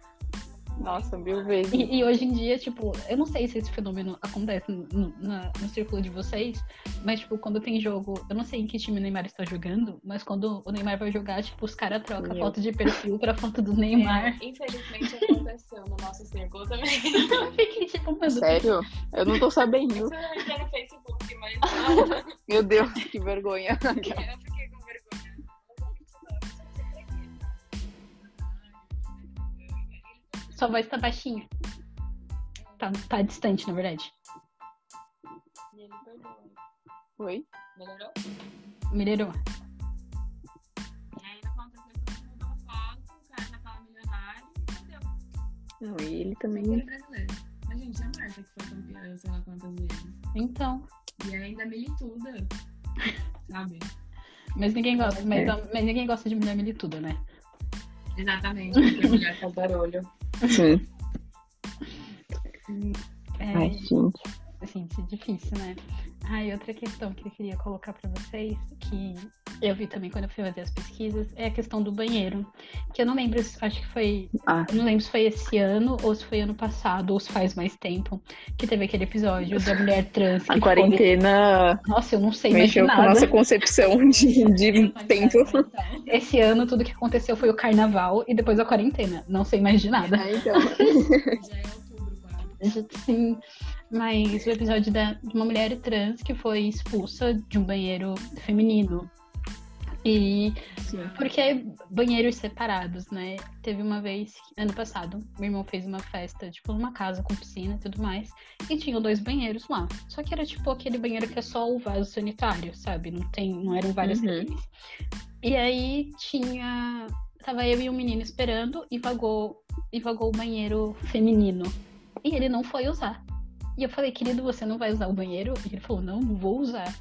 S2: Nossa, mil vezes.
S1: E, e hoje em dia, tipo, eu não sei se esse fenômeno acontece no, na- no círculo de vocês, mas, tipo, quando tem jogo, eu não sei em que time o Neymar está jogando, mas quando o Neymar vai jogar, tipo, os caras trocam
S2: Meu.
S1: foto de perfil pra foto do Neymar.
S3: É, infelizmente aconteceu no nosso círculo também.
S1: Eu fiquei, tipo, mano,
S2: Sério? Eu não tô sabendo.
S3: Isso eu entrei no Facebook, mas.
S2: Meu Deus, que vergonha.
S3: Eu
S1: sua voz tá baixinha. Tá, tá distante, na verdade.
S3: Ele.
S2: Oi?
S3: Melhorou?
S1: Melhorou.
S3: E aí aconteceu que todo mundo mudou foto, o cara já tava milionário e deu.
S2: Não, e ele
S3: Ele
S2: também.
S3: é brasileiro. Mas, gente, é a Marta que foi campeã, sei lá quantas vezes.
S1: Então.
S3: E ainda milituda. Sabe?
S1: Mas ninguém gosta, mas,
S2: É.
S1: mas ninguém gosta de mulher milituda, né?
S3: Exatamente, porque mulher faz barulho.
S2: Sim.
S1: É,
S2: Ai, gente.
S1: isso é difícil, né? Ah, e outra questão que eu queria colocar pra vocês, que eu vi também quando eu fui fazer as pesquisas, é a questão do banheiro. Que eu não lembro, se- acho que foi.
S2: Ah.
S1: Não lembro se foi esse ano ou se foi ano passado, ou se faz mais tempo, que teve aquele episódio da mulher trans
S2: A
S1: ficou-
S2: quarentena
S1: Nossa, eu não sei mais
S2: mexeu com a nossa concepção de, de tempo.
S1: Esse ano tudo que aconteceu foi o carnaval e depois a quarentena. Não sei mais de nada.
S2: Ah, então.
S3: Já é outubro, quase.
S1: Sim, mas o episódio da, de uma mulher trans que foi expulsa de um banheiro feminino. E Sim. porque banheiros separados, né? Teve uma vez, ano passado, meu irmão fez uma festa, tipo, numa casa com piscina e tudo mais, e tinha dois banheiros lá. Só que era tipo aquele banheiro que é só o vaso sanitário, sabe? Não tem, não eram várias uhum. E aí tinha. Tava eu e um menino esperando e vagou, e vagou o banheiro feminino. E ele não foi usar. E eu falei, querido, você não vai usar o banheiro? E ele falou, não, não vou usar.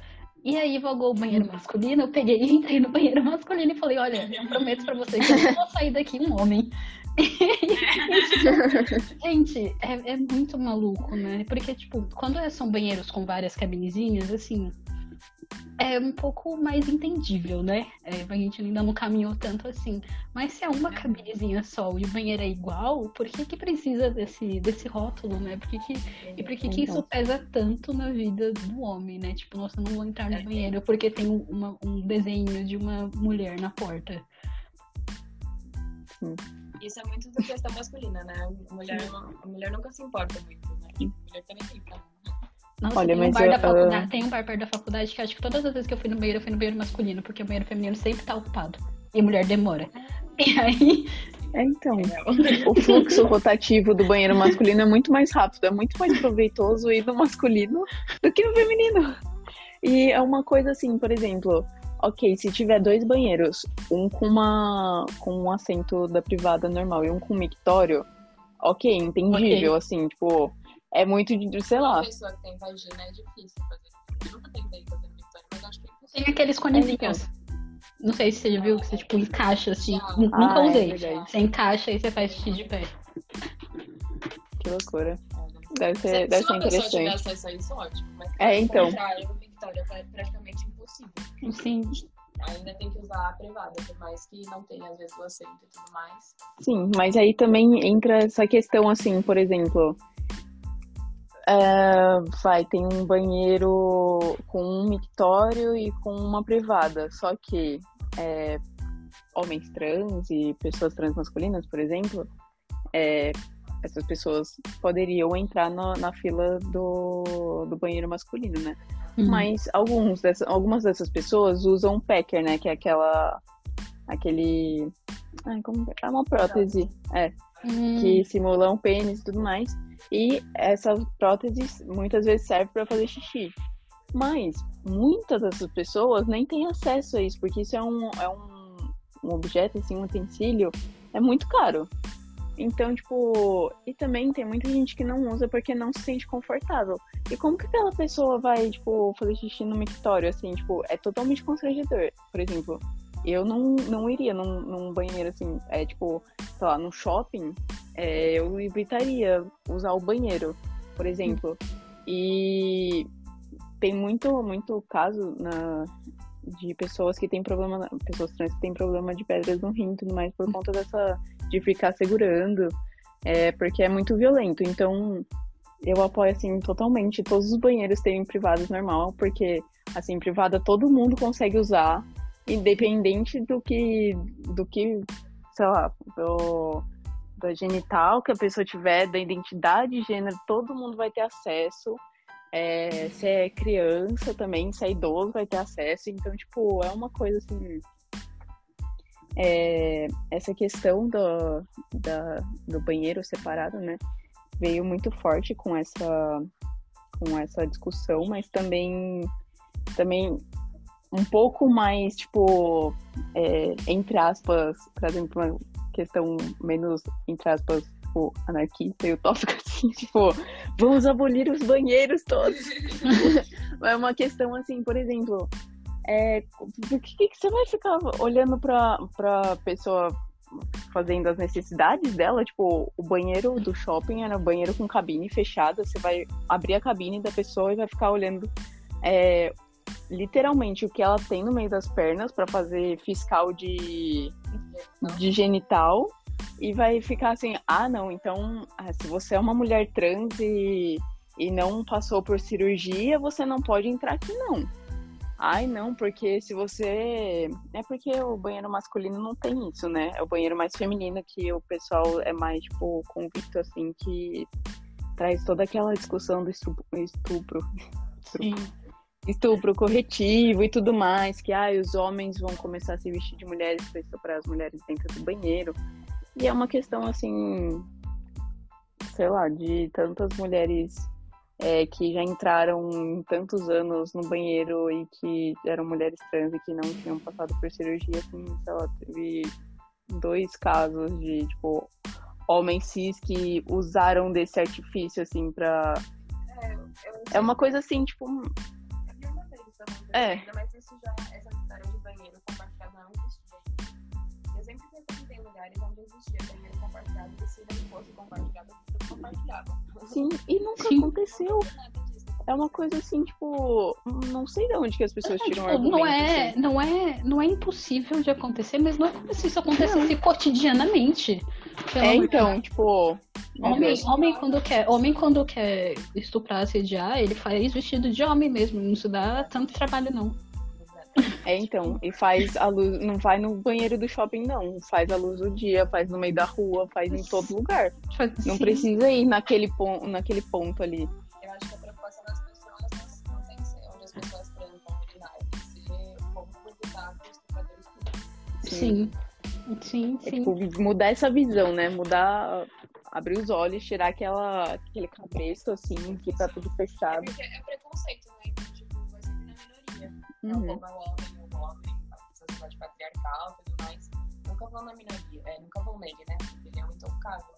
S1: E aí vagou o banheiro masculino, eu peguei e entrei no banheiro masculino e falei, olha, eu prometo pra vocês que eu não vou sair daqui um homem. Gente, é, é, muito maluco, né? Porque, tipo, quando são banheiros com várias cabinezinhas, assim, é um pouco mais entendível, né? É, a gente ainda não caminhou tanto assim. Mas se é uma cabinezinha só e o banheiro é igual, por que que precisa desse, desse rótulo, né? Por que que, e por que que isso pesa tanto na vida do homem, né? Tipo, nossa, não vou entrar no banheiro porque tem uma, um desenho de uma mulher na porta.
S3: Isso é muito da questão masculina, né? A mulher, a mulher nunca se importa muito, né? A mulher também tem
S1: nossa, Olha, tem, um bar eu, da faculdade, uh... tem um bar perto da faculdade que acho que todas as vezes que eu fui no banheiro, eu fui no banheiro masculino, porque o banheiro feminino sempre tá ocupado. E a mulher demora. E aí.
S2: É, então, o fluxo rotativo do banheiro masculino é muito mais rápido, é muito mais proveitoso ir no masculino do que no feminino. E é uma coisa assim, por exemplo, ok, se tiver dois banheiros, um com uma com um assento da privada normal e um com mictório, ok, entendível, okay. assim, tipo, é muito de, sei lá.
S3: Uma pessoa que tem vagina é difícil fazer. Eu nunca tentei fazer mictório, mas acho que é
S1: Tem aqueles conezinhos. Não sei se você já viu que você tipo encaixa assim. Nunca ah, é usei. É você encaixa e você faz xixi de pé.
S2: Que loucura. Deve ser, se, deve
S3: se
S2: ser interessante. Se
S3: tiver acesso a isso, ótimo. Mas
S2: é, então.
S3: O Victoria é praticamente impossível.
S1: Sim.
S3: Ainda tem que usar a privada, por mais que não tenha, às vezes, o assento e tudo mais.
S2: Sim, mas aí também entra essa questão, assim, por exemplo, é, vai, tem um banheiro com um mictório e com uma privada. Só que é, homens trans e pessoas trans masculinas, por exemplo, é, essas pessoas poderiam entrar no, na fila do, do banheiro masculino, né? Uhum. Mas alguns dessa, algumas dessas pessoas usam packer, né? Que é aquela. aquele. Ai, como, é uma prótese. É. Uhum. Que simula um pênis e tudo mais. E essa prótese muitas vezes serve para fazer xixi. Mas muitas dessas pessoas nem têm acesso a isso, porque isso é um, é um, um objeto, assim, um utensílio, é muito caro. Então, tipo, e também tem muita gente que não usa porque não se sente confortável. E como que aquela pessoa vai, tipo, fazer xixi no mictório, assim, tipo, é totalmente constrangedor. Por exemplo, eu não, não iria num, num banheiro assim, é tipo, sei lá, no shopping, é, eu evitaria usar o banheiro, por exemplo. E tem muito, muito caso na, de pessoas que têm problema, pessoas trans que têm problema de pedras no rim e tudo mais por conta dessa, de ficar segurando, é, porque é muito violento. Então, eu apoio, assim, totalmente todos os banheiros terem privados normal, porque, assim, privada todo mundo consegue usar, independente do que, do que, sei lá, do, da genital que a pessoa tiver, da identidade de gênero, todo mundo vai ter acesso. É, se é criança também, se é idoso, vai ter acesso. Então, tipo, é uma coisa assim. É, essa questão do, da, do banheiro separado, né? Veio muito forte com essa, com essa discussão, mas também, também um pouco mais, tipo, é, entre aspas, trazendo uma questão menos, entre aspas, tipo, anarquista e utópica, assim, tipo, vamos abolir os banheiros todos. é uma questão assim, por exemplo, é, por que, que você vai ficar olhando pra, pra pessoa fazendo as necessidades dela, tipo, o banheiro do shopping era banheiro com cabine fechada, você vai abrir a cabine da pessoa e vai ficar olhando é, literalmente o que ela tem no meio das pernas para fazer fiscal de, de genital e vai ficar assim, ah não, então ah, se você é uma mulher trans e, e não passou por cirurgia, você não pode entrar aqui não. Ai não, porque se você. É porque o banheiro masculino não tem isso, né? É o banheiro mais feminino que o pessoal é mais, tipo, convicto, assim, que traz toda aquela discussão do estupro. estupro.
S1: Sim.
S2: Estupro corretivo e tudo mais, que ah, os homens vão começar a se vestir de mulheres para estuprar as mulheres dentro do banheiro. E é uma questão assim, sei lá, de tantas mulheres é, que já entraram tantos anos no banheiro e que eram mulheres trans e que não tinham passado por cirurgia, assim, sei lá, teve dois casos de, tipo, homens cis que usaram desse artifício, assim, pra. É, é uma coisa assim, tipo.
S3: É. Mas isso já, essa história de banheiro compartilhado não existia. Eu sempre pensei que tem lugares onde existia banheiro compartilhado e se não fosse compartilhado, as pessoas compartilhavam.
S2: Sim, e nunca Sim. aconteceu. É uma coisa assim, tipo, não sei de onde que as pessoas é, tiram tipo,
S1: não é, assim. não é, não é impossível de acontecer, mas não é como se isso acontecesse não. cotidianamente.
S2: É, então, tipo,
S1: homem, homem quando quer, homem quando quer estuprar, assediar, ele faz vestido de homem mesmo, não se dá tanto trabalho não.
S2: É, então, e faz a luz, não vai no banheiro do shopping, não. Faz a luz do dia, faz no meio da rua, faz em todo lugar. Não Sim. precisa ir naquele, pon naquele ponto ali.
S3: Eu acho que a preocupação das pessoas não tem que ser onde as pessoas original, tem que ser como cuidar
S1: Sim. Sim,
S2: é,
S1: sim.
S2: tipo, mudar essa visão, né? Mudar, abrir os olhos, tirar aquela, aquele cabeça, assim, que tá tudo fechado.
S3: É, é preconceito, né? Então, tipo, vai sempre na minoria. Uhum. Não como é o homem, o homem, a sociedade patriarcal e tudo mais. Nunca vão na minoria, é, nunca vão nele, né? Ele é um intocável.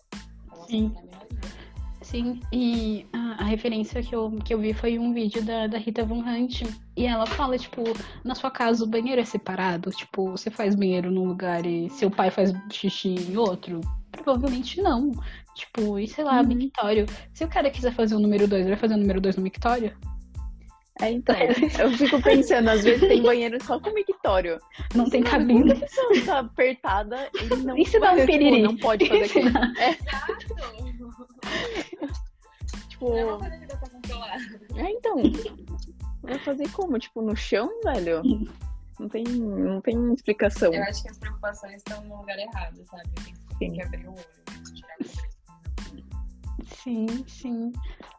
S3: Então, sim. na minoria.
S1: Sim, e a, a, referência que eu, que eu vi foi um vídeo da, da Rita Von Hunt. E ela fala, tipo, na sua casa o banheiro é separado? Tipo, você faz banheiro num lugar e seu pai faz xixi em outro? Provavelmente não. Tipo, e sei lá, uhum. mictório. Se o cara quiser fazer o número 2, ele vai fazer o número 2 no mictório?
S2: É, então, eu fico pensando, às vezes tem banheiro só com mictório.
S1: Não tem cabine.
S2: A pessoa tá apertada e não,
S1: e se dá um piriri?
S2: não pode fazer aquilo. É.
S3: tipo.
S2: É, então. Vai fazer como? Tipo, no chão, velho? Não tem, não tem explicação.
S3: Eu acho que as preocupações estão no lugar errado, sabe? Tem que abrir o olho, tirar
S1: Sim, sim.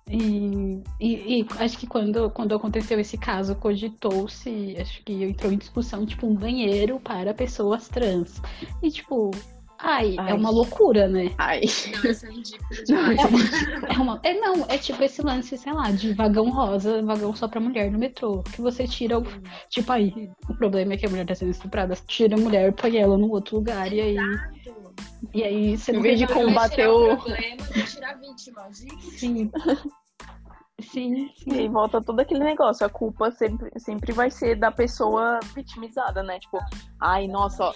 S1: E, e, e, acho que quando, quando aconteceu esse caso, cogitou-se, acho que entrou em discussão, tipo, um banheiro para pessoas trans. E, tipo, Ai, é Ai, é uma loucura, né?
S2: Ai.
S3: Não, isso é ridículo demais.
S1: É, uma, é, não, é tipo esse lance, sei lá, de vagão rosa, vagão só pra mulher no metrô. Que você tira o. Tipo, aí, o problema é que a mulher tá sendo estuprada, tira a mulher, põe ela num outro lugar e aí. E aí você.
S2: Em vez de combater
S3: o. Problema, tirar a vítima.
S1: Sim. Sim, sim. E
S2: aí volta todo aquele negócio. A culpa sempre, sempre vai ser da pessoa vitimizada, né? Tipo, ai, nossa,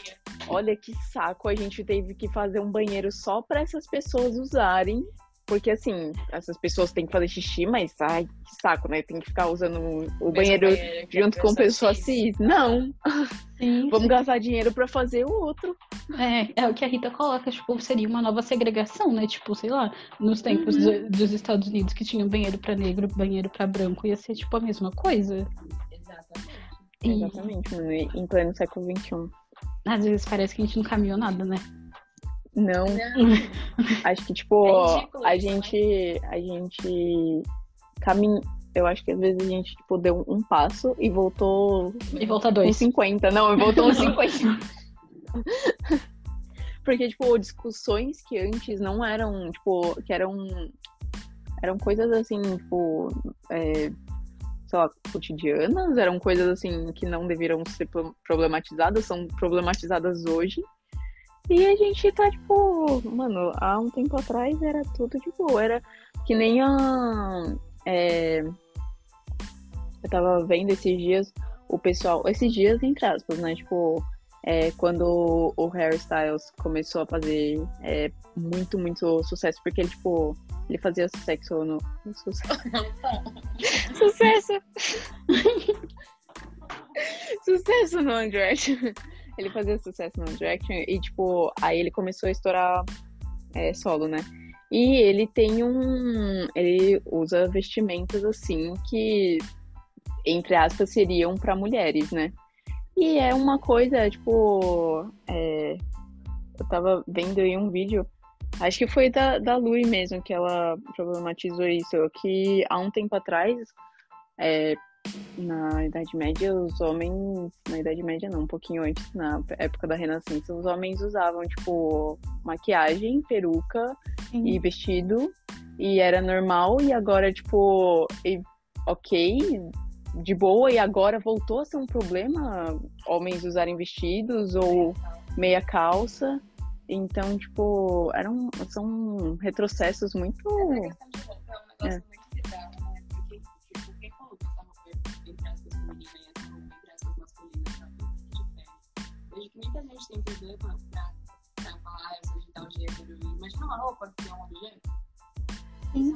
S2: olha que saco, a gente teve que fazer um banheiro só para essas pessoas usarem. Porque, assim, essas pessoas têm que fazer xixi, mas, ai, que saco, né? Tem que ficar usando o banheiro, banheiro junto com pessoas cis. Não. Sim, Vamos gastar dinheiro para fazer o outro.
S1: É, é o que a Rita coloca, tipo, seria uma nova segregação, né? Tipo, sei lá, nos tempos uhum. do, dos Estados Unidos que tinham banheiro para negro, banheiro para branco, ia ser, tipo, a mesma coisa.
S3: Exatamente.
S2: E... Exatamente, mano. Em pleno século XXI.
S1: Às vezes parece que a gente não caminhou nada, né?
S2: Não. não. Acho que, tipo, é a né? gente. A gente caminha. Eu acho que às vezes a gente, tipo, deu um passo e voltou.
S1: E volta dois.
S2: Uns 50. Não, e voltou uns 50. Porque, tipo, discussões que antes não eram, tipo, que eram. Eram coisas assim, tipo. É, sei lá, cotidianas, eram coisas assim que não deveriam ser problematizadas, são problematizadas hoje. E a gente tá, tipo, mano, há um tempo atrás era tudo de boa. Era que nem a. É, eu tava vendo esses dias o pessoal. Esses dias, entre aspas, né? Tipo, é, quando o Harry Styles começou a fazer é, muito, muito sucesso, porque ele, tipo, ele fazia sexo no. sucesso. sucesso! sucesso no Direction. Ele fazia sucesso no Direction e, tipo, aí ele começou a estourar é, solo, né? E ele tem um. Ele usa vestimentas assim que, entre aspas, seriam para mulheres, né? E é uma coisa, tipo. É... Eu tava vendo aí um vídeo Acho que foi da, da Lui mesmo que ela problematizou isso, que há um tempo atrás, é, na Idade Média, os homens. Na Idade Média, não, um pouquinho antes, na época da Renascença, os homens usavam, tipo, maquiagem, peruca Sim. e vestido. E era normal, e agora, tipo, e, ok, de boa, e agora voltou a ser um problema homens usarem vestidos ou meia calça. Então, tipo, eram, são retrocessos muito.
S3: É que muita gente tem problema pra, pra falar, ah, eu sou de tal gênero. Imagina uma roupa que é um objeto. Sim.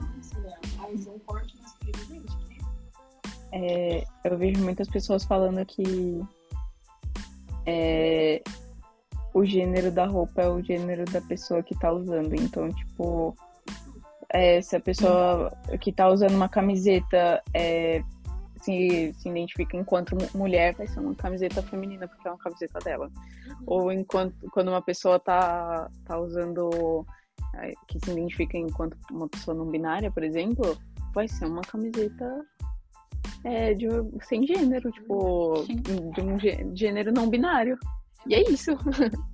S3: Isso é um corte masculino, gente.
S2: É, eu vejo muitas pessoas falando que é, o gênero da roupa é o gênero da pessoa que tá usando. Então, tipo, é, se a pessoa que tá usando uma camiseta é, se, se identifica enquanto mulher, vai ser uma camiseta feminina, porque é uma camiseta dela. Uhum. Ou enquanto quando uma pessoa tá, tá usando é, que se identifica enquanto uma pessoa não binária, por exemplo, vai ser uma camiseta é, de, sem gênero, tipo, de um gênero não binário. E é isso.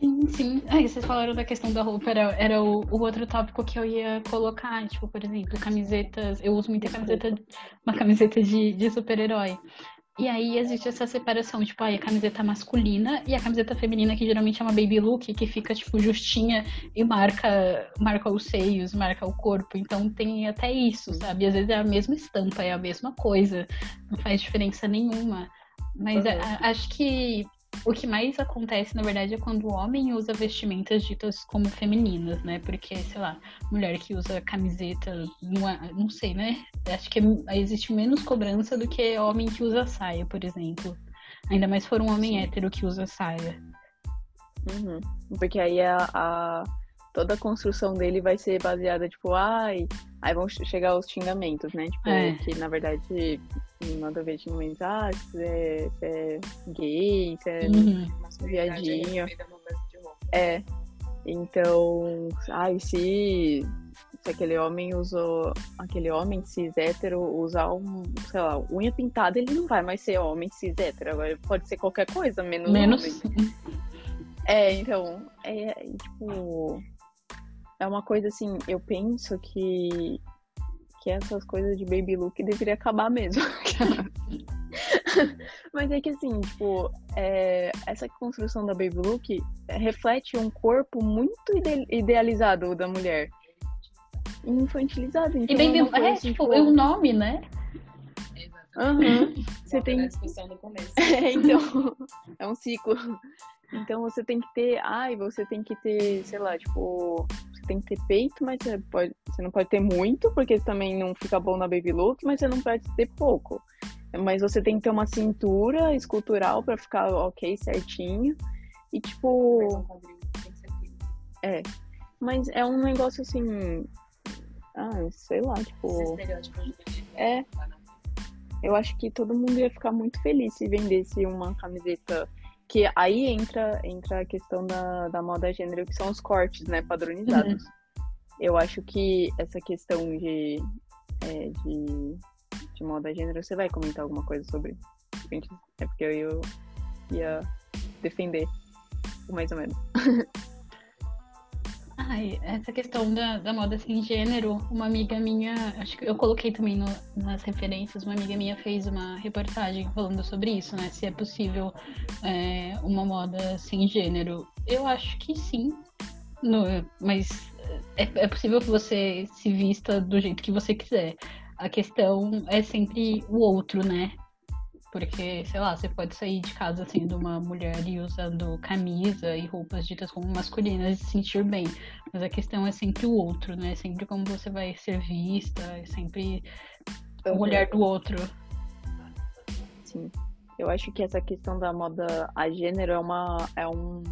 S1: Sim, sim. Aí vocês falaram da questão da roupa, era, era o, o, outro tópico que eu ia colocar, tipo, por exemplo, camisetas. Eu uso muita camiseta, uma camiseta de, de super-herói. E aí existe essa separação, tipo, aí a camiseta masculina e a camiseta feminina, que geralmente é uma baby look, que fica, tipo, justinha e marca, marca os seios, marca o corpo. Então tem até isso, sabe? Às vezes é a mesma estampa, é a mesma coisa. Não faz diferença nenhuma. Mas uhum. a, acho que o que mais acontece, na verdade, é quando o homem usa vestimentas ditas como femininas, né? Porque, sei lá, mulher que usa camiseta, não, é, não sei, né? Acho que existe menos cobrança do que homem que usa saia, por exemplo. Ainda mais for um homem Sim. hétero que usa saia.
S2: Uhum. Porque aí a, a, toda a construção dele vai ser baseada, tipo, ai. Aí vão chegar os xingamentos, né? Tipo, é. que na verdade nada a ver de momento, ah, você é, você é gay, você é uhum. viadinho. É. Então, ai, se, se aquele homem usou. Aquele homem cis hétero usar um, sei lá, unha pintada, ele não vai mais ser homem cis hétero. Agora pode ser qualquer coisa, menos.
S1: Menos.
S2: Homem. É, então, é tipo. É uma coisa assim, eu penso que que essas coisas de baby look deveria acabar mesmo. Mas é que assim, tipo, é, essa construção da baby look reflete um corpo muito idealizado da mulher. Infantilizado. Então
S1: e baby é, é assim, tipo, é um nome, né?
S2: Uhum. Você tem. É, então, é um ciclo. Então você tem que ter. Ai, você tem que ter, sei lá, tipo tem que ter peito, mas você, pode, você não pode ter muito, porque também não fica bom na baby look, mas você não pode ter pouco. Mas você tem que ter uma cintura escultural para ficar ok, certinho. E tipo. É. Mas é um negócio assim. Ah, sei lá, tipo. É. Eu acho que todo mundo ia ficar muito feliz se vendesse uma camiseta que aí entra, entra a questão da, da moda gênero, que são os cortes, né, padronizados. Uhum. Eu acho que essa questão de, é, de, de moda gênero, você vai comentar alguma coisa sobre? É porque eu ia defender, mais ou menos.
S1: Ai, essa questão da, da moda sem gênero, uma amiga minha, acho que eu coloquei também no, nas referências, uma amiga minha fez uma reportagem falando sobre isso, né? Se é possível é, uma moda sem gênero. Eu acho que sim, no, mas é, é possível que você se vista do jeito que você quiser. A questão é sempre o outro, né? Porque, sei lá, você pode sair de casa sendo uma mulher e usando camisa e roupas ditas como masculinas e se sentir bem. Mas a questão é sempre o outro, né? Sempre como você vai ser vista, é sempre uhum. o olhar do outro.
S2: Sim. Eu acho que essa questão da moda a gênero é uma. é um.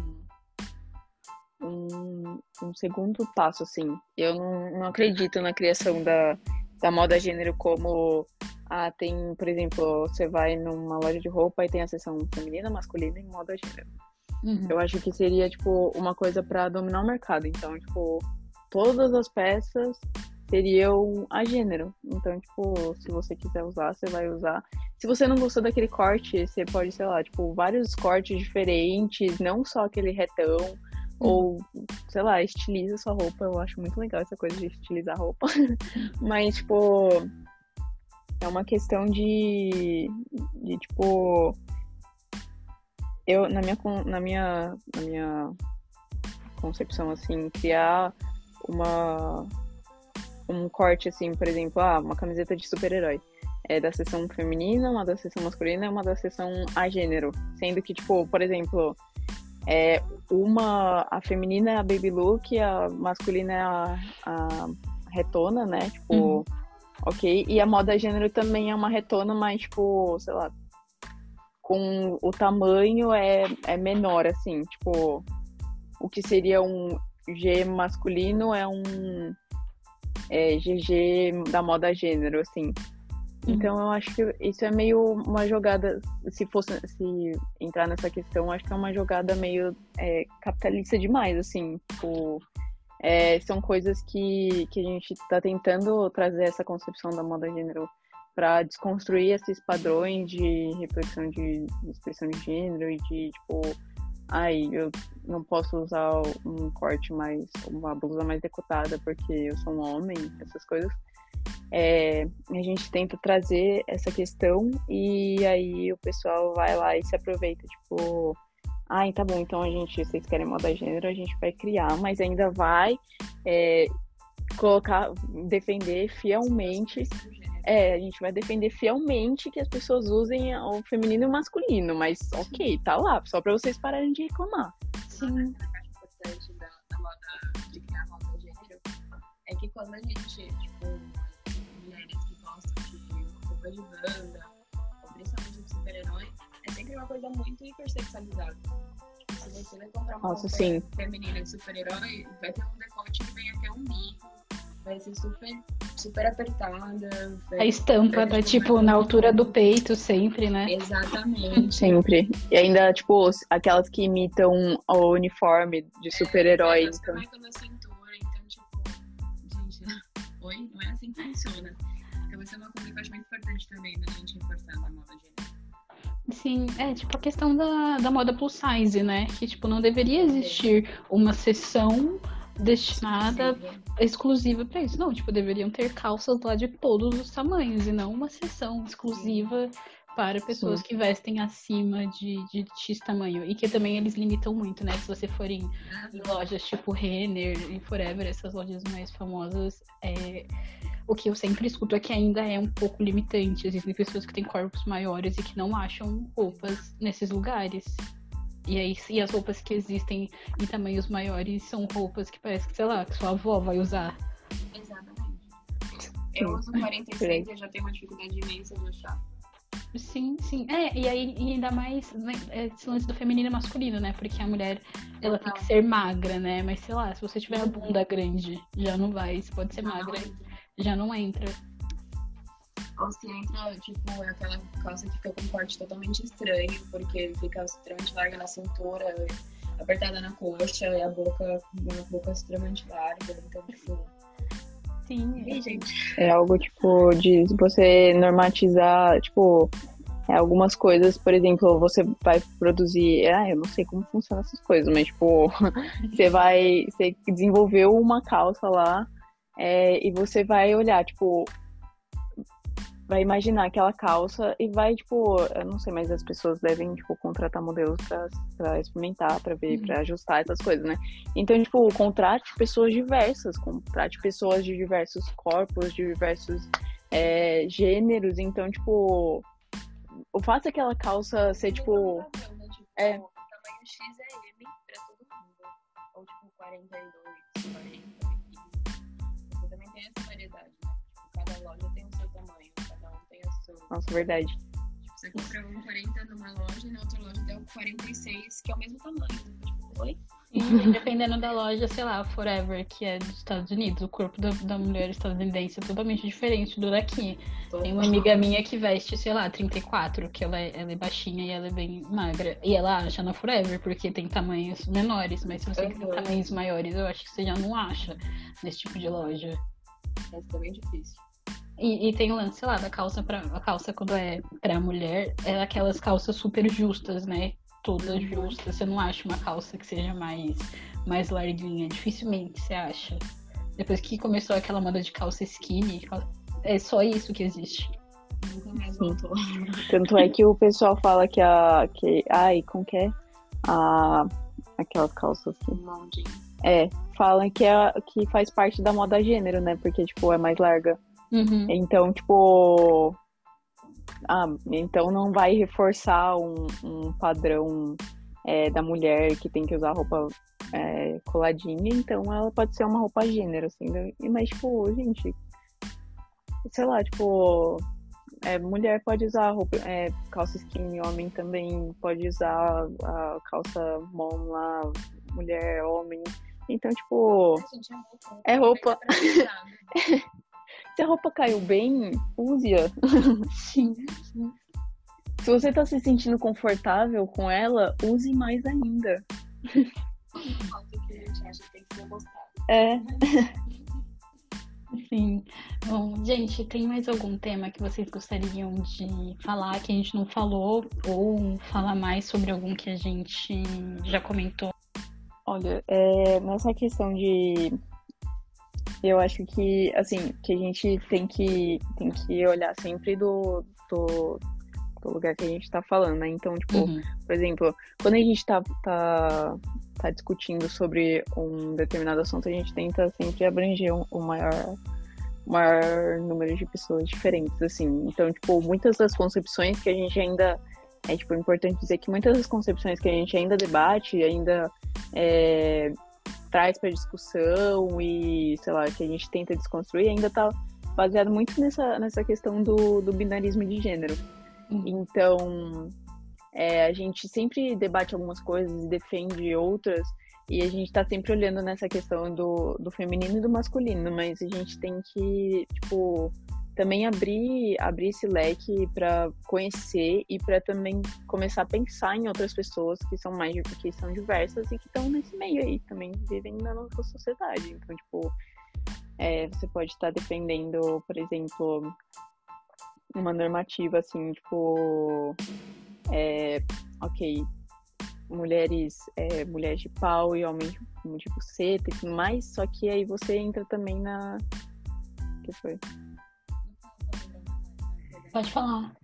S2: Um, um segundo passo, assim. Eu não, não acredito na criação da, da moda gênero como ah, tem, por exemplo, você vai numa loja de roupa e tem a seção feminina, masculina e moda gênero. Uhum. Eu acho que seria, tipo, uma coisa para dominar o mercado. Então, tipo, todas as peças seriam a gênero. Então, tipo, se você quiser usar, você vai usar. Se você não gostou daquele corte, você pode, sei lá, tipo, vários cortes diferentes, não só aquele retão. Uhum. Ou, sei lá, estiliza sua roupa. Eu acho muito legal essa coisa de estilizar roupa. Mas, tipo, é uma questão de, de tipo. Eu, na minha, na minha, na minha concepção, assim, criar uma um corte, assim, por exemplo, ah, uma camiseta de super-herói. É da seção feminina, uma da seção masculina e uma da seção a gênero. Sendo que, tipo, por exemplo, é, uma, a feminina é a baby look, a masculina é a, a retona, né? Tipo, uhum. ok. E a moda gênero também é uma retona, mas, tipo, sei lá, com o tamanho é, é menor, assim. Tipo, o que seria um G masculino é um é, GG da moda gênero, assim. Uhum. Então eu acho que isso é meio uma jogada, se fosse se entrar nessa questão, acho que é uma jogada meio é, capitalista demais, assim, tipo, é, são coisas que, que a gente está tentando trazer essa concepção da moda gênero para desconstruir esses padrões de reflexão de, de expressão de gênero e de, tipo, ai, eu não posso usar um corte mais, uma blusa mais decotada porque eu sou um homem, essas coisas. É, a gente tenta trazer essa questão e aí o pessoal vai lá e se aproveita, tipo, ai, tá bom, então a gente, vocês querem moda gênero, a gente vai criar, mas ainda vai é, colocar, defender fielmente é, a gente vai defender fielmente que as pessoas usem o feminino e o masculino, mas ok, tá lá, só pra vocês pararem de reclamar.
S3: Sim. moda gênero é que quando a gente, tipo, roupa de banda, principalmente de super-herói, é sempre uma coisa muito hipersexualizada. Se você vai comprar uma
S2: Nossa,
S3: roupa feminina de super-herói, vai ter um decote que vem até um bico vai ser super, super apertada.
S1: A estampa tá, tipo, na altura do peito sempre, né?
S3: Exatamente.
S2: Sempre. E ainda, tipo, aquelas que imitam o uniforme de super-herói.
S3: É, então... cintura, então, tipo, gente, oi? Não é assim que funciona. Então, essa é uma coisa que eu acho importante também da gente reforçar na moda gênero.
S1: Sim, é tipo a questão da, da moda plus size, né? Que, tipo, não deveria existir uma sessão destinada exclusiva, exclusiva para isso. Não, tipo, deveriam ter calças lá de todos os tamanhos e não uma seção exclusiva para pessoas Sim. que vestem acima de, de X tamanho. E que também eles limitam muito, né? Se você for em, em lojas tipo Renner e Forever, essas lojas mais famosas, é... o que eu sempre escuto é que ainda é um pouco limitante. Existem pessoas que têm corpos maiores e que não acham roupas nesses lugares. E aí, e as roupas que existem em tamanhos maiores são roupas que parece que, sei lá, que sua avó vai usar.
S3: Exatamente. Eu uso 46 e eu já tenho uma dificuldade imensa de achar.
S1: Sim, sim. É, e aí e ainda mais né, esse lance do feminino e masculino, né? Porque a mulher, ela tem que ser magra, né? Mas sei lá, se você tiver a bunda grande, já não vai. Se pode ser já magra, não já não entra.
S3: Ou se entra, tipo, aquela calça que fica com um corte totalmente estranho, porque fica extremamente larga na cintura, apertada na coxa e a boca, uma boca extremamente larga. Então, tipo.
S1: Sim,
S3: é, gente.
S2: É algo, tipo, de você normatizar, tipo, é, algumas coisas, por exemplo, você vai produzir. Ah, eu não sei como funcionam essas coisas, mas, tipo, você vai. Você desenvolveu uma calça lá. É, e você vai olhar, tipo, vai imaginar aquela calça e vai, tipo, eu não sei, mas as pessoas devem, tipo, contratar modelos pra, pra experimentar, pra ver, uhum. pra ajustar essas coisas, né? Então, tipo, contrate pessoas diversas, contrate pessoas de diversos corpos, de diversos é, gêneros. Então, tipo, faça aquela calça ser, tipo.
S3: É. Tamanho X é M pra todo mundo. Ou, tipo, 42, 40,
S2: Nossa, verdade.
S3: Tipo, você compra um 40 numa loja e na outra loja tem um 46, que é o mesmo tamanho. Tipo, oi?
S1: E dependendo da loja, sei lá, Forever, que é dos Estados Unidos, o corpo da, da mulher estadunidense é totalmente diferente do daqui. Total. Tem uma amiga minha que veste, sei lá, 34, que ela é, ela é baixinha e ela é bem magra. E ela acha na Forever, porque tem tamanhos menores, mas se você uhum. quiser tamanhos maiores, eu acho que você já não acha nesse tipo de loja.
S3: é também difícil.
S1: E, e, tem o lance lá da calça para a calça quando é pra mulher, é aquelas calças super justas, né? Todas uhum. justas. Você não acha uma calça que seja mais, mais larguinha. Dificilmente você acha. Depois que começou aquela moda de calça skinny, é só isso que existe.
S3: Nunca mais voltou.
S2: Tanto é que o pessoal fala que a. Que, ai, como que é? A, aquelas calças assim. É, falam que, é, que faz parte da moda gênero, né? Porque, tipo, é mais larga.
S1: Uhum.
S2: Então, tipo. Ah, então não vai reforçar um, um padrão é, da mulher que tem que usar roupa é, coladinha, então ela pode ser uma roupa gênero, assim. Né? Mas, tipo, gente, sei lá, tipo, é, mulher pode usar roupa, é, calça skinny, homem também pode usar a calça mom lá, mulher, homem. Então, tipo, é roupa. Se a roupa caiu bem, use-a.
S1: Sim, sim.
S2: Se você tá se sentindo confortável com ela, use mais ainda. É.
S1: Sim. Bom, gente, tem mais algum tema que vocês gostariam de falar que a gente não falou? Ou falar mais sobre algum que a gente já comentou?
S2: Olha, é, nessa questão de. Eu acho que, assim, que a gente tem que, tem que olhar sempre do, do, do lugar que a gente tá falando, né? Então, tipo, uhum. por exemplo, quando a gente tá, tá, tá discutindo sobre um determinado assunto, a gente tenta sempre abranger um, um maior maior número de pessoas diferentes, assim. Então, tipo, muitas das concepções que a gente ainda. É, tipo, importante dizer que muitas das concepções que a gente ainda debate, ainda é, traz para discussão e, sei lá, que a gente tenta desconstruir, ainda tá baseado muito nessa, nessa questão do, do binarismo de gênero. Uhum. Então, é, a gente sempre debate algumas coisas e defende outras, e a gente tá sempre olhando nessa questão do, do feminino e do masculino, mas a gente tem que, tipo, também abrir, abrir esse leque para conhecer e para também começar a pensar em outras pessoas que são mais que são diversas e que estão nesse meio aí, também vivem na nossa sociedade. Então, tipo, é, você pode estar defendendo, por exemplo, uma normativa assim, tipo, é, ok, mulheres, é, mulheres de pau e homens de buceta e tudo mais, só que aí você entra também na. Que foi?
S1: Pode falar.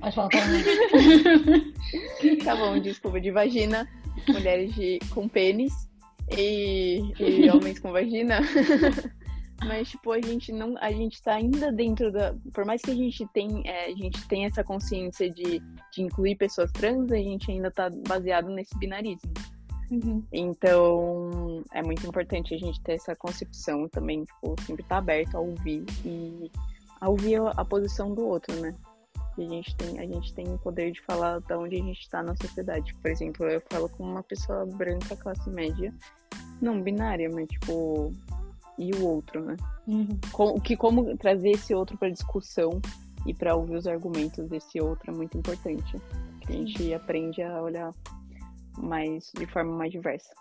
S1: Pode falar
S2: Tá bom, desculpa, de vagina, mulheres de, com pênis e, e homens com vagina. Mas, tipo, a gente não. A gente tá ainda dentro da. Por mais que a gente tem, é, a gente tenha essa consciência de, de incluir pessoas trans, a gente ainda tá baseado nesse binarismo.
S1: Uhum.
S2: Então, é muito importante a gente ter essa concepção também, tipo, sempre estar tá aberto a ouvir e ouvir a posição do outro, né? E a gente tem, a gente tem o poder de falar de onde a gente está na sociedade. Por exemplo, eu falo com uma pessoa branca, classe média, não binária, mas tipo, e o outro, né?
S1: Uhum.
S2: Com, que como trazer esse outro para discussão e para ouvir os argumentos desse outro é muito importante. Que a gente aprende a olhar mais de forma mais diversa.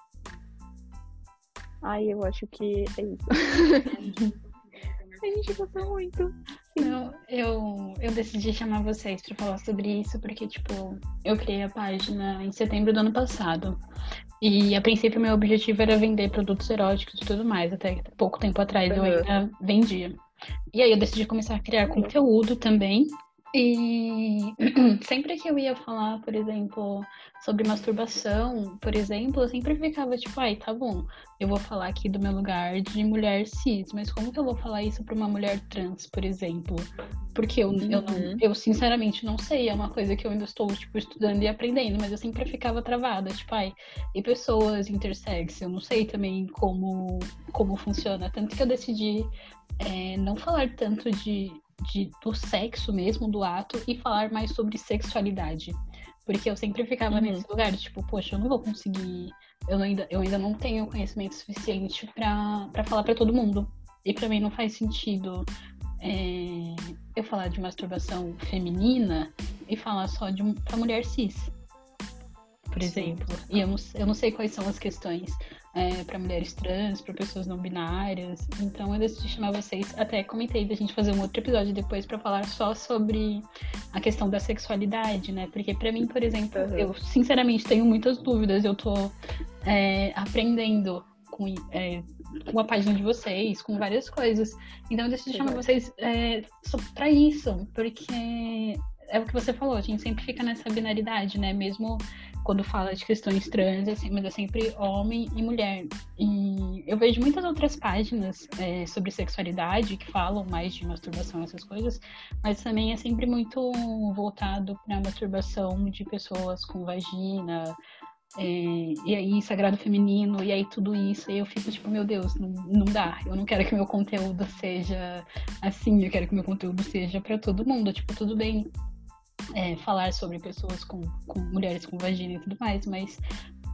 S2: Ai, eu acho que é isso. a gente gostou muito.
S1: Não, eu, eu decidi chamar vocês para falar sobre isso porque, tipo, eu criei a página em setembro do ano passado. E a princípio meu objetivo era vender produtos eróticos e tudo mais. Até pouco tempo atrás uhum. eu ainda vendia. E aí eu decidi começar a criar conteúdo também. E sempre que eu ia falar, por exemplo, sobre masturbação, por exemplo, eu sempre ficava tipo, ai, tá bom, eu vou falar aqui do meu lugar de mulher cis, mas como que eu vou falar isso pra uma mulher trans, por exemplo? Porque eu, uhum. eu, não, uhum. eu sinceramente não sei, é uma coisa que eu ainda estou, tipo, estudando e aprendendo, mas eu sempre ficava travada, tipo, ai, e pessoas intersex, eu não sei também como, como funciona, tanto que eu decidi é, não falar tanto de de, do sexo mesmo, do ato, e falar mais sobre sexualidade. Porque eu sempre ficava uhum. nesse lugar, de, tipo, poxa, eu não vou conseguir. Eu ainda, eu ainda não tenho conhecimento suficiente para falar para todo mundo. E para mim não faz sentido é, eu falar de masturbação feminina e falar só de pra mulher cis. por exemplo. E eu não, eu não sei quais são as questões é, para mulheres trans, para pessoas não binárias. Então eu decidi chamar vocês. Até comentei da gente fazer um outro episódio depois para falar só sobre a questão da sexualidade, né? Porque para mim, por exemplo, uhum. eu sinceramente tenho muitas dúvidas. Eu tô é, aprendendo com, é, com a página de vocês, com várias coisas. Então eu decidi chamar vocês é, para isso, porque é o que você falou, a gente sempre fica nessa binaridade, né? Mesmo quando fala de questões trans, assim, mas é sempre homem e mulher. E eu vejo muitas outras páginas é, sobre sexualidade que falam mais de masturbação, essas coisas, mas também é sempre muito voltado para masturbação de pessoas com vagina, é, e aí sagrado feminino, e aí tudo isso, e eu fico tipo, meu Deus, não, não dá. Eu não quero que meu conteúdo seja assim, eu quero que meu conteúdo seja para todo mundo. Tipo, tudo bem é, falar sobre pessoas com, com, mulheres com vagina e tudo mais, mas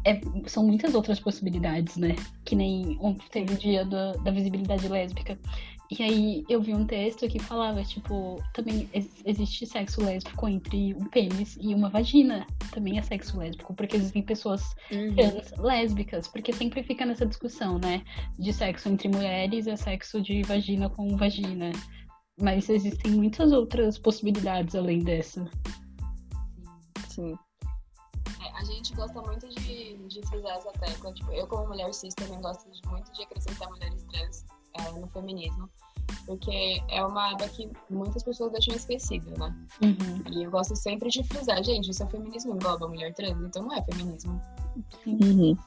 S1: é, são muitas outras possibilidades, né? Que nem ontem teve o dia da, da visibilidade lésbica. E aí eu vi um texto que falava, tipo, também existe sexo lésbico entre um pênis e uma vagina. Também é sexo lésbico, porque existem pessoas uhum. trans lésbicas, porque sempre fica nessa discussão, né? De sexo entre mulheres e sexo de vagina com vagina. Mas existem muitas outras possibilidades além dessa.
S2: Sim.
S3: É, a gente gosta muito de, de frisar essa tecla. Tipo, eu, como mulher cis, também gosto de, muito de acrescentar mulheres trans é, no feminismo. Porque é uma aba que muitas pessoas deixam esquecida, né? Uhum. E eu gosto sempre de frisar, gente, isso é feminismo engloba mulher trans, então não é feminismo.
S2: Uhum.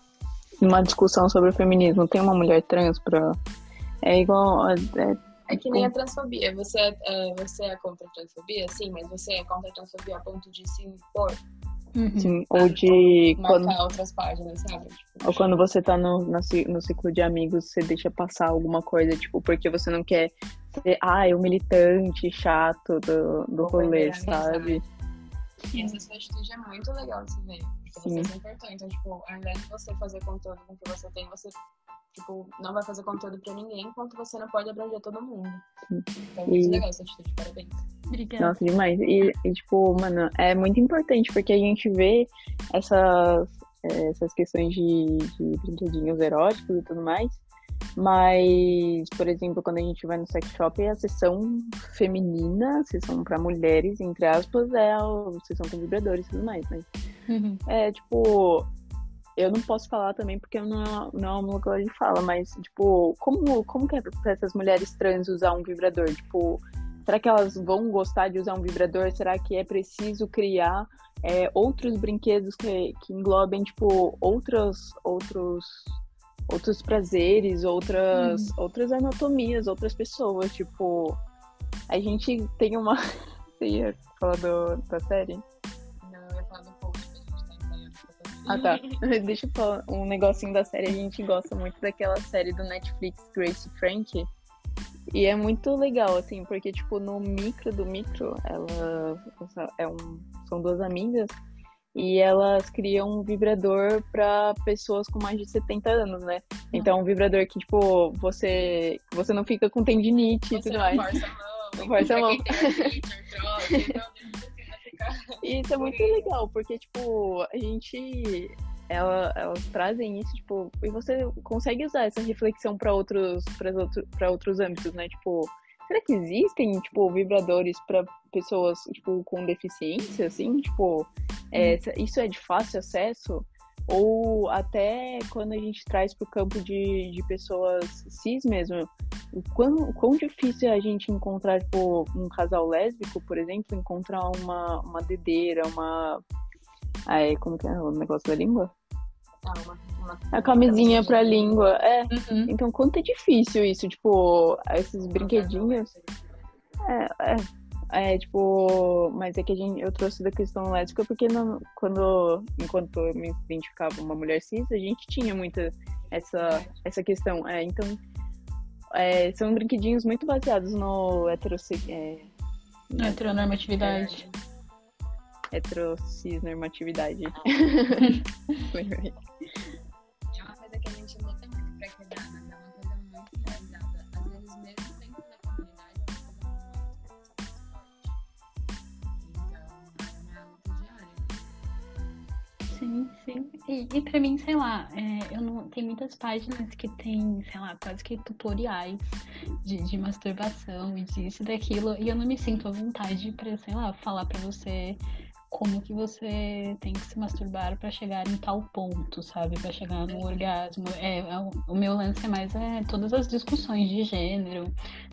S2: Uma discussão sobre o feminismo, tem uma mulher trans pra. É igual. É,
S3: é que nem a transfobia. Você é, é, você é contra a transfobia? Sim, mas você é contra a transfobia a ponto de se impor?
S2: Uhum. Sim, ou de.
S3: Marcar quando... outras páginas, sabe?
S2: Tipo, ou quando você tá no, no, no ciclo de amigos, você deixa passar alguma coisa, tipo, porque você não quer ser, ah, é o militante chato do, do rolê, sabe?
S3: E essa sua atitude é muito legal de se ver. Porque Sim. você se importou. Então, tipo, ao invés de você fazer conteúdo com o que você tem, você Tipo, não vai fazer conteúdo pra ninguém enquanto você não pode abranger todo mundo. Então, é muito e... legal essa atitude, parabéns.
S1: Obrigada.
S2: Nossa, demais. E, e, tipo, mano, é muito importante porque a gente vê essas, é, essas questões de, de brinquedinhos eróticos e tudo mais. Mas, por exemplo, quando a gente vai no sex shop, a sessão feminina, a sessão para mulheres, entre aspas, é a sessão com vibradores e tudo mais. Mas uhum. é tipo, eu não posso falar também porque não, é, não é uma lugar de fala, mas, tipo, como, como que é pra essas mulheres trans usar um vibrador? Tipo, será que elas vão gostar de usar um vibrador? Será que é preciso criar é, outros brinquedos que, que englobem, tipo, outros, outros, outros prazeres, outras, hum. outras anatomias, outras pessoas? Tipo, a gente tem uma. Você ia falar do, da série? Ah, tá. Deixa eu falar um negocinho da série. A gente gosta muito daquela série do Netflix, Grace Frank. E é muito legal, assim, porque, tipo, no micro do micro, ela é um, são duas amigas e elas criam um vibrador para pessoas com mais de 70 anos, né? Então, um vibrador que, tipo, você, você não fica com tendinite você e tudo mais. Força a mão. Força a mão. E isso é muito legal, porque, tipo, a gente. Ela, elas trazem isso, tipo, e você consegue usar essa reflexão para outros, outro, outros âmbitos, né? Tipo, será que existem, tipo, vibradores para pessoas, tipo, com deficiência, assim? Tipo, é, uhum. isso é de fácil acesso? Ou até quando a gente traz para o campo de, de pessoas cis mesmo, o quão, quão difícil é a gente encontrar tipo, um casal lésbico, por exemplo, encontrar uma, uma dedeira, uma. Aí, como que é o negócio da língua?
S3: Ah, uma, uma...
S2: A camisinha pra língua. É. Uhum. Então, quanto é difícil isso, tipo, esses brinquedinhos. É, é, é, tipo, mas é que a gente, eu trouxe da questão lésbica porque não, quando, enquanto eu me identificava uma mulher cis, a gente tinha muita essa, essa questão. É, então, é, são brinquedinhos muito baseados no heterosse, é,
S1: heteronormatividade.
S2: É, heterocisnormatividade.
S3: Sim.
S1: Sim. E, e pra mim, sei lá, é, eu não tem muitas páginas que tem, sei lá, quase que tutoriais de, de masturbação e disso e daquilo, e eu não me sinto à vontade pra, sei lá, falar pra você como que você tem que se masturbar para chegar em tal ponto, sabe? Para chegar no orgasmo. É, é, o meu lance é mais é, todas as discussões de gênero,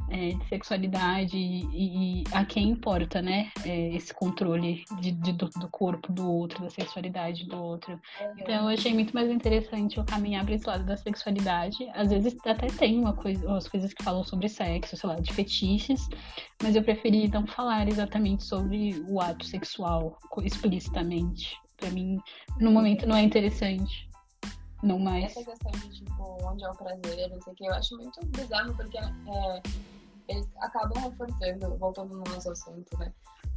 S1: é, de sexualidade e, e, a quem importa, né? É, esse controle de, de, do, do, corpo do outro, da sexualidade do outro. Então eu achei muito mais interessante eu caminhar para esse lado da sexualidade. Às vezes até tem uma coisa, as coisas que falam sobre sexo, sei lá, de fetiches, mas eu preferi não falar exatamente sobre o ato sexual explicitamente. Pra mim, no momento não é interessante. Não mais.
S3: Essa questão de, tipo, onde é o prazer, não sei o que, eu acho muito bizarro, porque é, eles acabam reforçando, voltando no nosso assunto, né?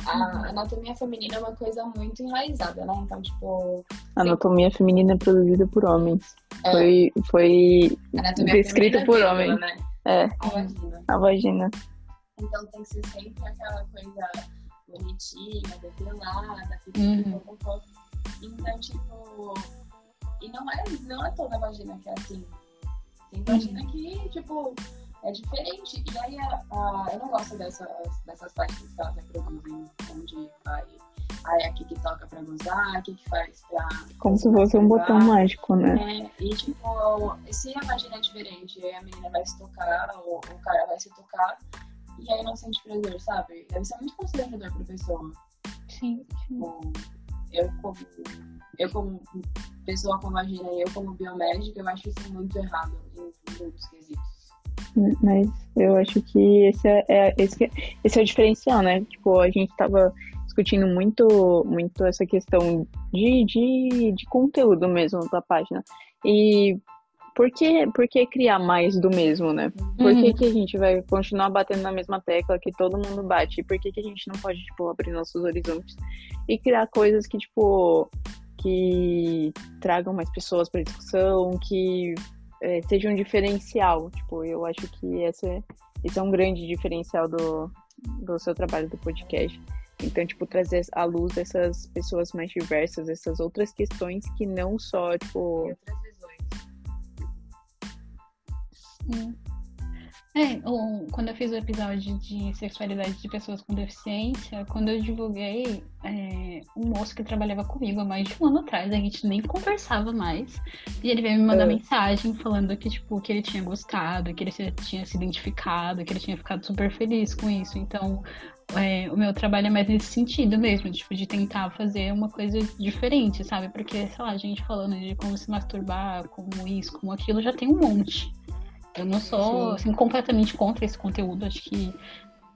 S3: A uhum. anatomia feminina é uma coisa muito enraizada, né? Então, tipo.
S2: A anatomia feminina é produzida por homens. É. Foi, foi descrita por é homens. Né? É. A vagina. A vagina.
S3: Então tem que ser sempre aquela coisa bonitinha, depilada, uhum. Então, tipo. E não é, não é toda vagina que é assim. Tem vagina uhum. que, tipo, é diferente. E aí a, a, eu não gosto dessas, dessas páginas que elas reproduzem, onde vai. Aí aqui que toca pra gozar, aqui que faz pra.
S2: Como se fosse um botão mágico, né?
S3: É, e tipo, se a vagina é diferente, a menina vai se tocar, ou o cara vai se tocar, e aí não sente prazer, sabe? Deve ser muito constrangedor pra pessoa.
S1: Sim.
S3: Tipo, eu como, eu como pessoa com vagina e eu como biomédica, eu acho isso muito errado em muitos quesitos.
S2: Mas eu acho que esse é, é, esse, esse é o diferencial, né? Tipo, a gente tava discutindo muito, muito essa questão de, de, de conteúdo mesmo da página. E por que, por que criar mais do mesmo, né? Por que, uhum. que a gente vai continuar batendo na mesma tecla que todo mundo bate? Por que, que a gente não pode, tipo, abrir nossos horizontes e criar coisas que, tipo, que tragam mais pessoas para discussão, que é, seja um diferencial. Tipo, eu acho que esse é, esse é um grande diferencial do, do seu trabalho do podcast. Então, tipo, trazer à luz essas pessoas mais diversas, essas outras questões que não só, tipo.
S3: E outras
S1: Sim. É, quando eu fiz o episódio de sexualidade de pessoas com deficiência, quando eu divulguei, é, um moço que trabalhava comigo há mais de um ano atrás, a gente nem conversava mais, e ele veio me mandar é. mensagem falando que, tipo, que ele tinha gostado, que ele tinha se identificado, que ele tinha ficado super feliz com isso. Então, é, o meu trabalho é mais nesse sentido mesmo, tipo, de tentar fazer uma coisa diferente, sabe? Porque, sei lá, a gente falando de como se masturbar, como isso, como aquilo, já tem um monte. Eu não sou assim, completamente contra esse conteúdo. Acho que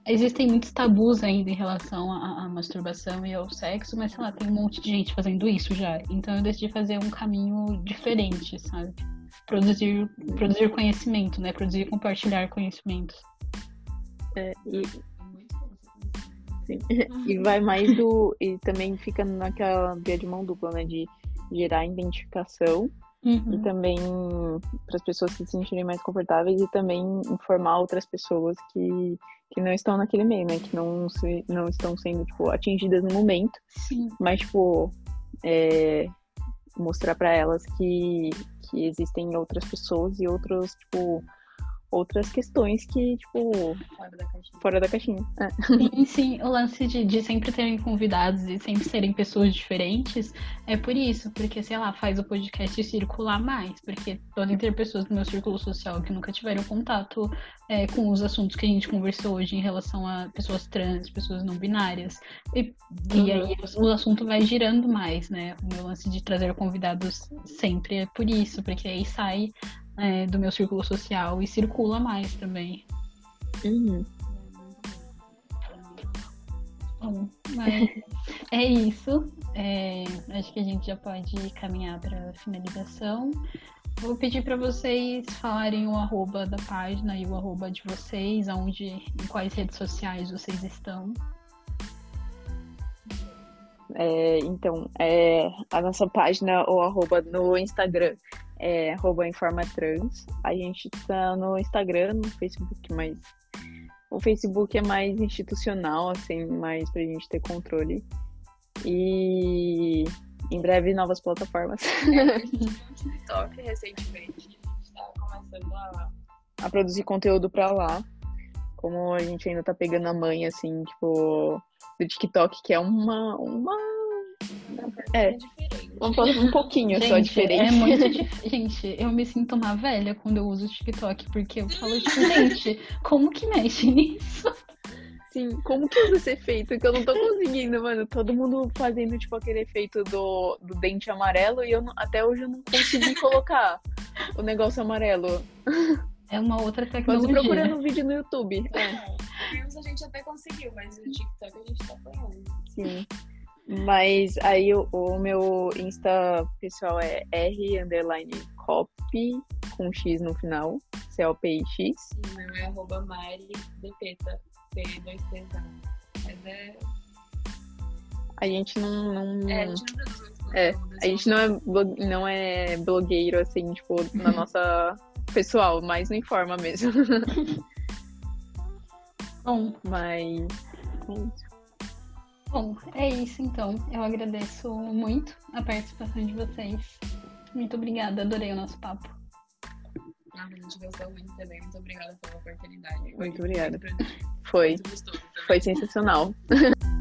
S1: existem muitos tabus ainda em relação à, à, masturbação e ao sexo, mas sei lá, tem um monte de gente fazendo isso já. Então eu decidi fazer um caminho diferente, sabe? Produzir, produzir conhecimento, né? Produzir e compartilhar conhecimentos.
S2: É, e... Sim. E vai mais do. E também fica naquela via de mão dupla, né? De gerar identificação Uhum. E também para as pessoas se sentirem mais confortáveis e também informar outras pessoas que, que não estão naquele meio, né? Que não, se, não estão sendo, tipo, atingidas no momento.
S1: Sim.
S2: Mas, tipo, é, mostrar para elas que, que existem outras pessoas e outros, tipo, outras questões que, tipo,
S3: fora da caixinha.
S2: Fora da caixinha. É.
S1: Sim, sim. O lance de, de sempre terem convidados e sempre serem pessoas diferentes é por isso, porque, sei lá, faz o podcast circular mais, porque podem ter pessoas no meu círculo social que nunca tiveram contato é, com os assuntos que a gente conversou hoje em relação a pessoas trans, pessoas não binárias. E, uhum. e aí o assunto vai girando mais, né? O meu lance de trazer convidados sempre é por isso, porque aí sai é, do meu círculo social e circula mais também.
S2: Uhum.
S1: Bom, mas é isso. É, acho que a gente já pode caminhar para a finalização. Vou pedir para vocês falarem o arroba da página e o arroba de vocês, aonde, em quais redes sociais vocês estão.
S2: É, então, é, a nossa página ou arroba no Instagram é arroba Informatrans. A gente tá no Instagram, no Facebook, mas o Facebook é mais institucional, assim, mais pra gente ter controle. E Em breve, novas plataformas.
S3: É, a gente viu um TikTok recentemente. A gente tá começando a.
S2: a produzir conteúdo pra lá. Como a gente ainda tá pegando a mãe, assim, tipo, do TikTok, que é uma. uma É.
S3: diferente.
S2: vamos falar um pouquinho só
S1: Gente,
S2: diferente.
S1: É muito difícil. Gente, eu me sinto uma velha quando eu uso o TikTok, porque eu falo, tipo, gente, como que mexe nisso?
S2: Sim, como que usa esse efeito? Que eu não tô conseguindo, mano. Todo mundo fazendo, tipo, aquele efeito do, do dente amarelo e eu não- até hoje eu não consegui colocar o negócio amarelo.
S1: É uma outra
S2: Mas
S1: tecnologia.
S2: procurando um vídeo no YouTube. É,
S3: É, Reels a gente até conseguiu, mas o TikTok a gente tá apanhando.
S2: sim. Mas aí o, o meu Insta pessoal é R underline copy com X no final. C-O-P-I-X.
S3: E o meu é arroba Mari Depeta, P2T. Mas é.
S2: A gente não. não...
S3: É, a gente não produz
S2: É,
S3: conteúdo,
S2: A gente não é, blo- não é blogueiro, assim, tipo, na nossa pessoal, mas não informa mesmo.
S1: Bom,
S2: Mas. é isso.
S1: Bom, é isso então. Eu agradeço muito a participação de vocês. Muito obrigada, adorei o nosso papo.
S3: Ah, a gente gostou muito também. Muito obrigada pela oportunidade.
S2: Muito obrigada. Foi,
S3: muito
S2: foi sensacional.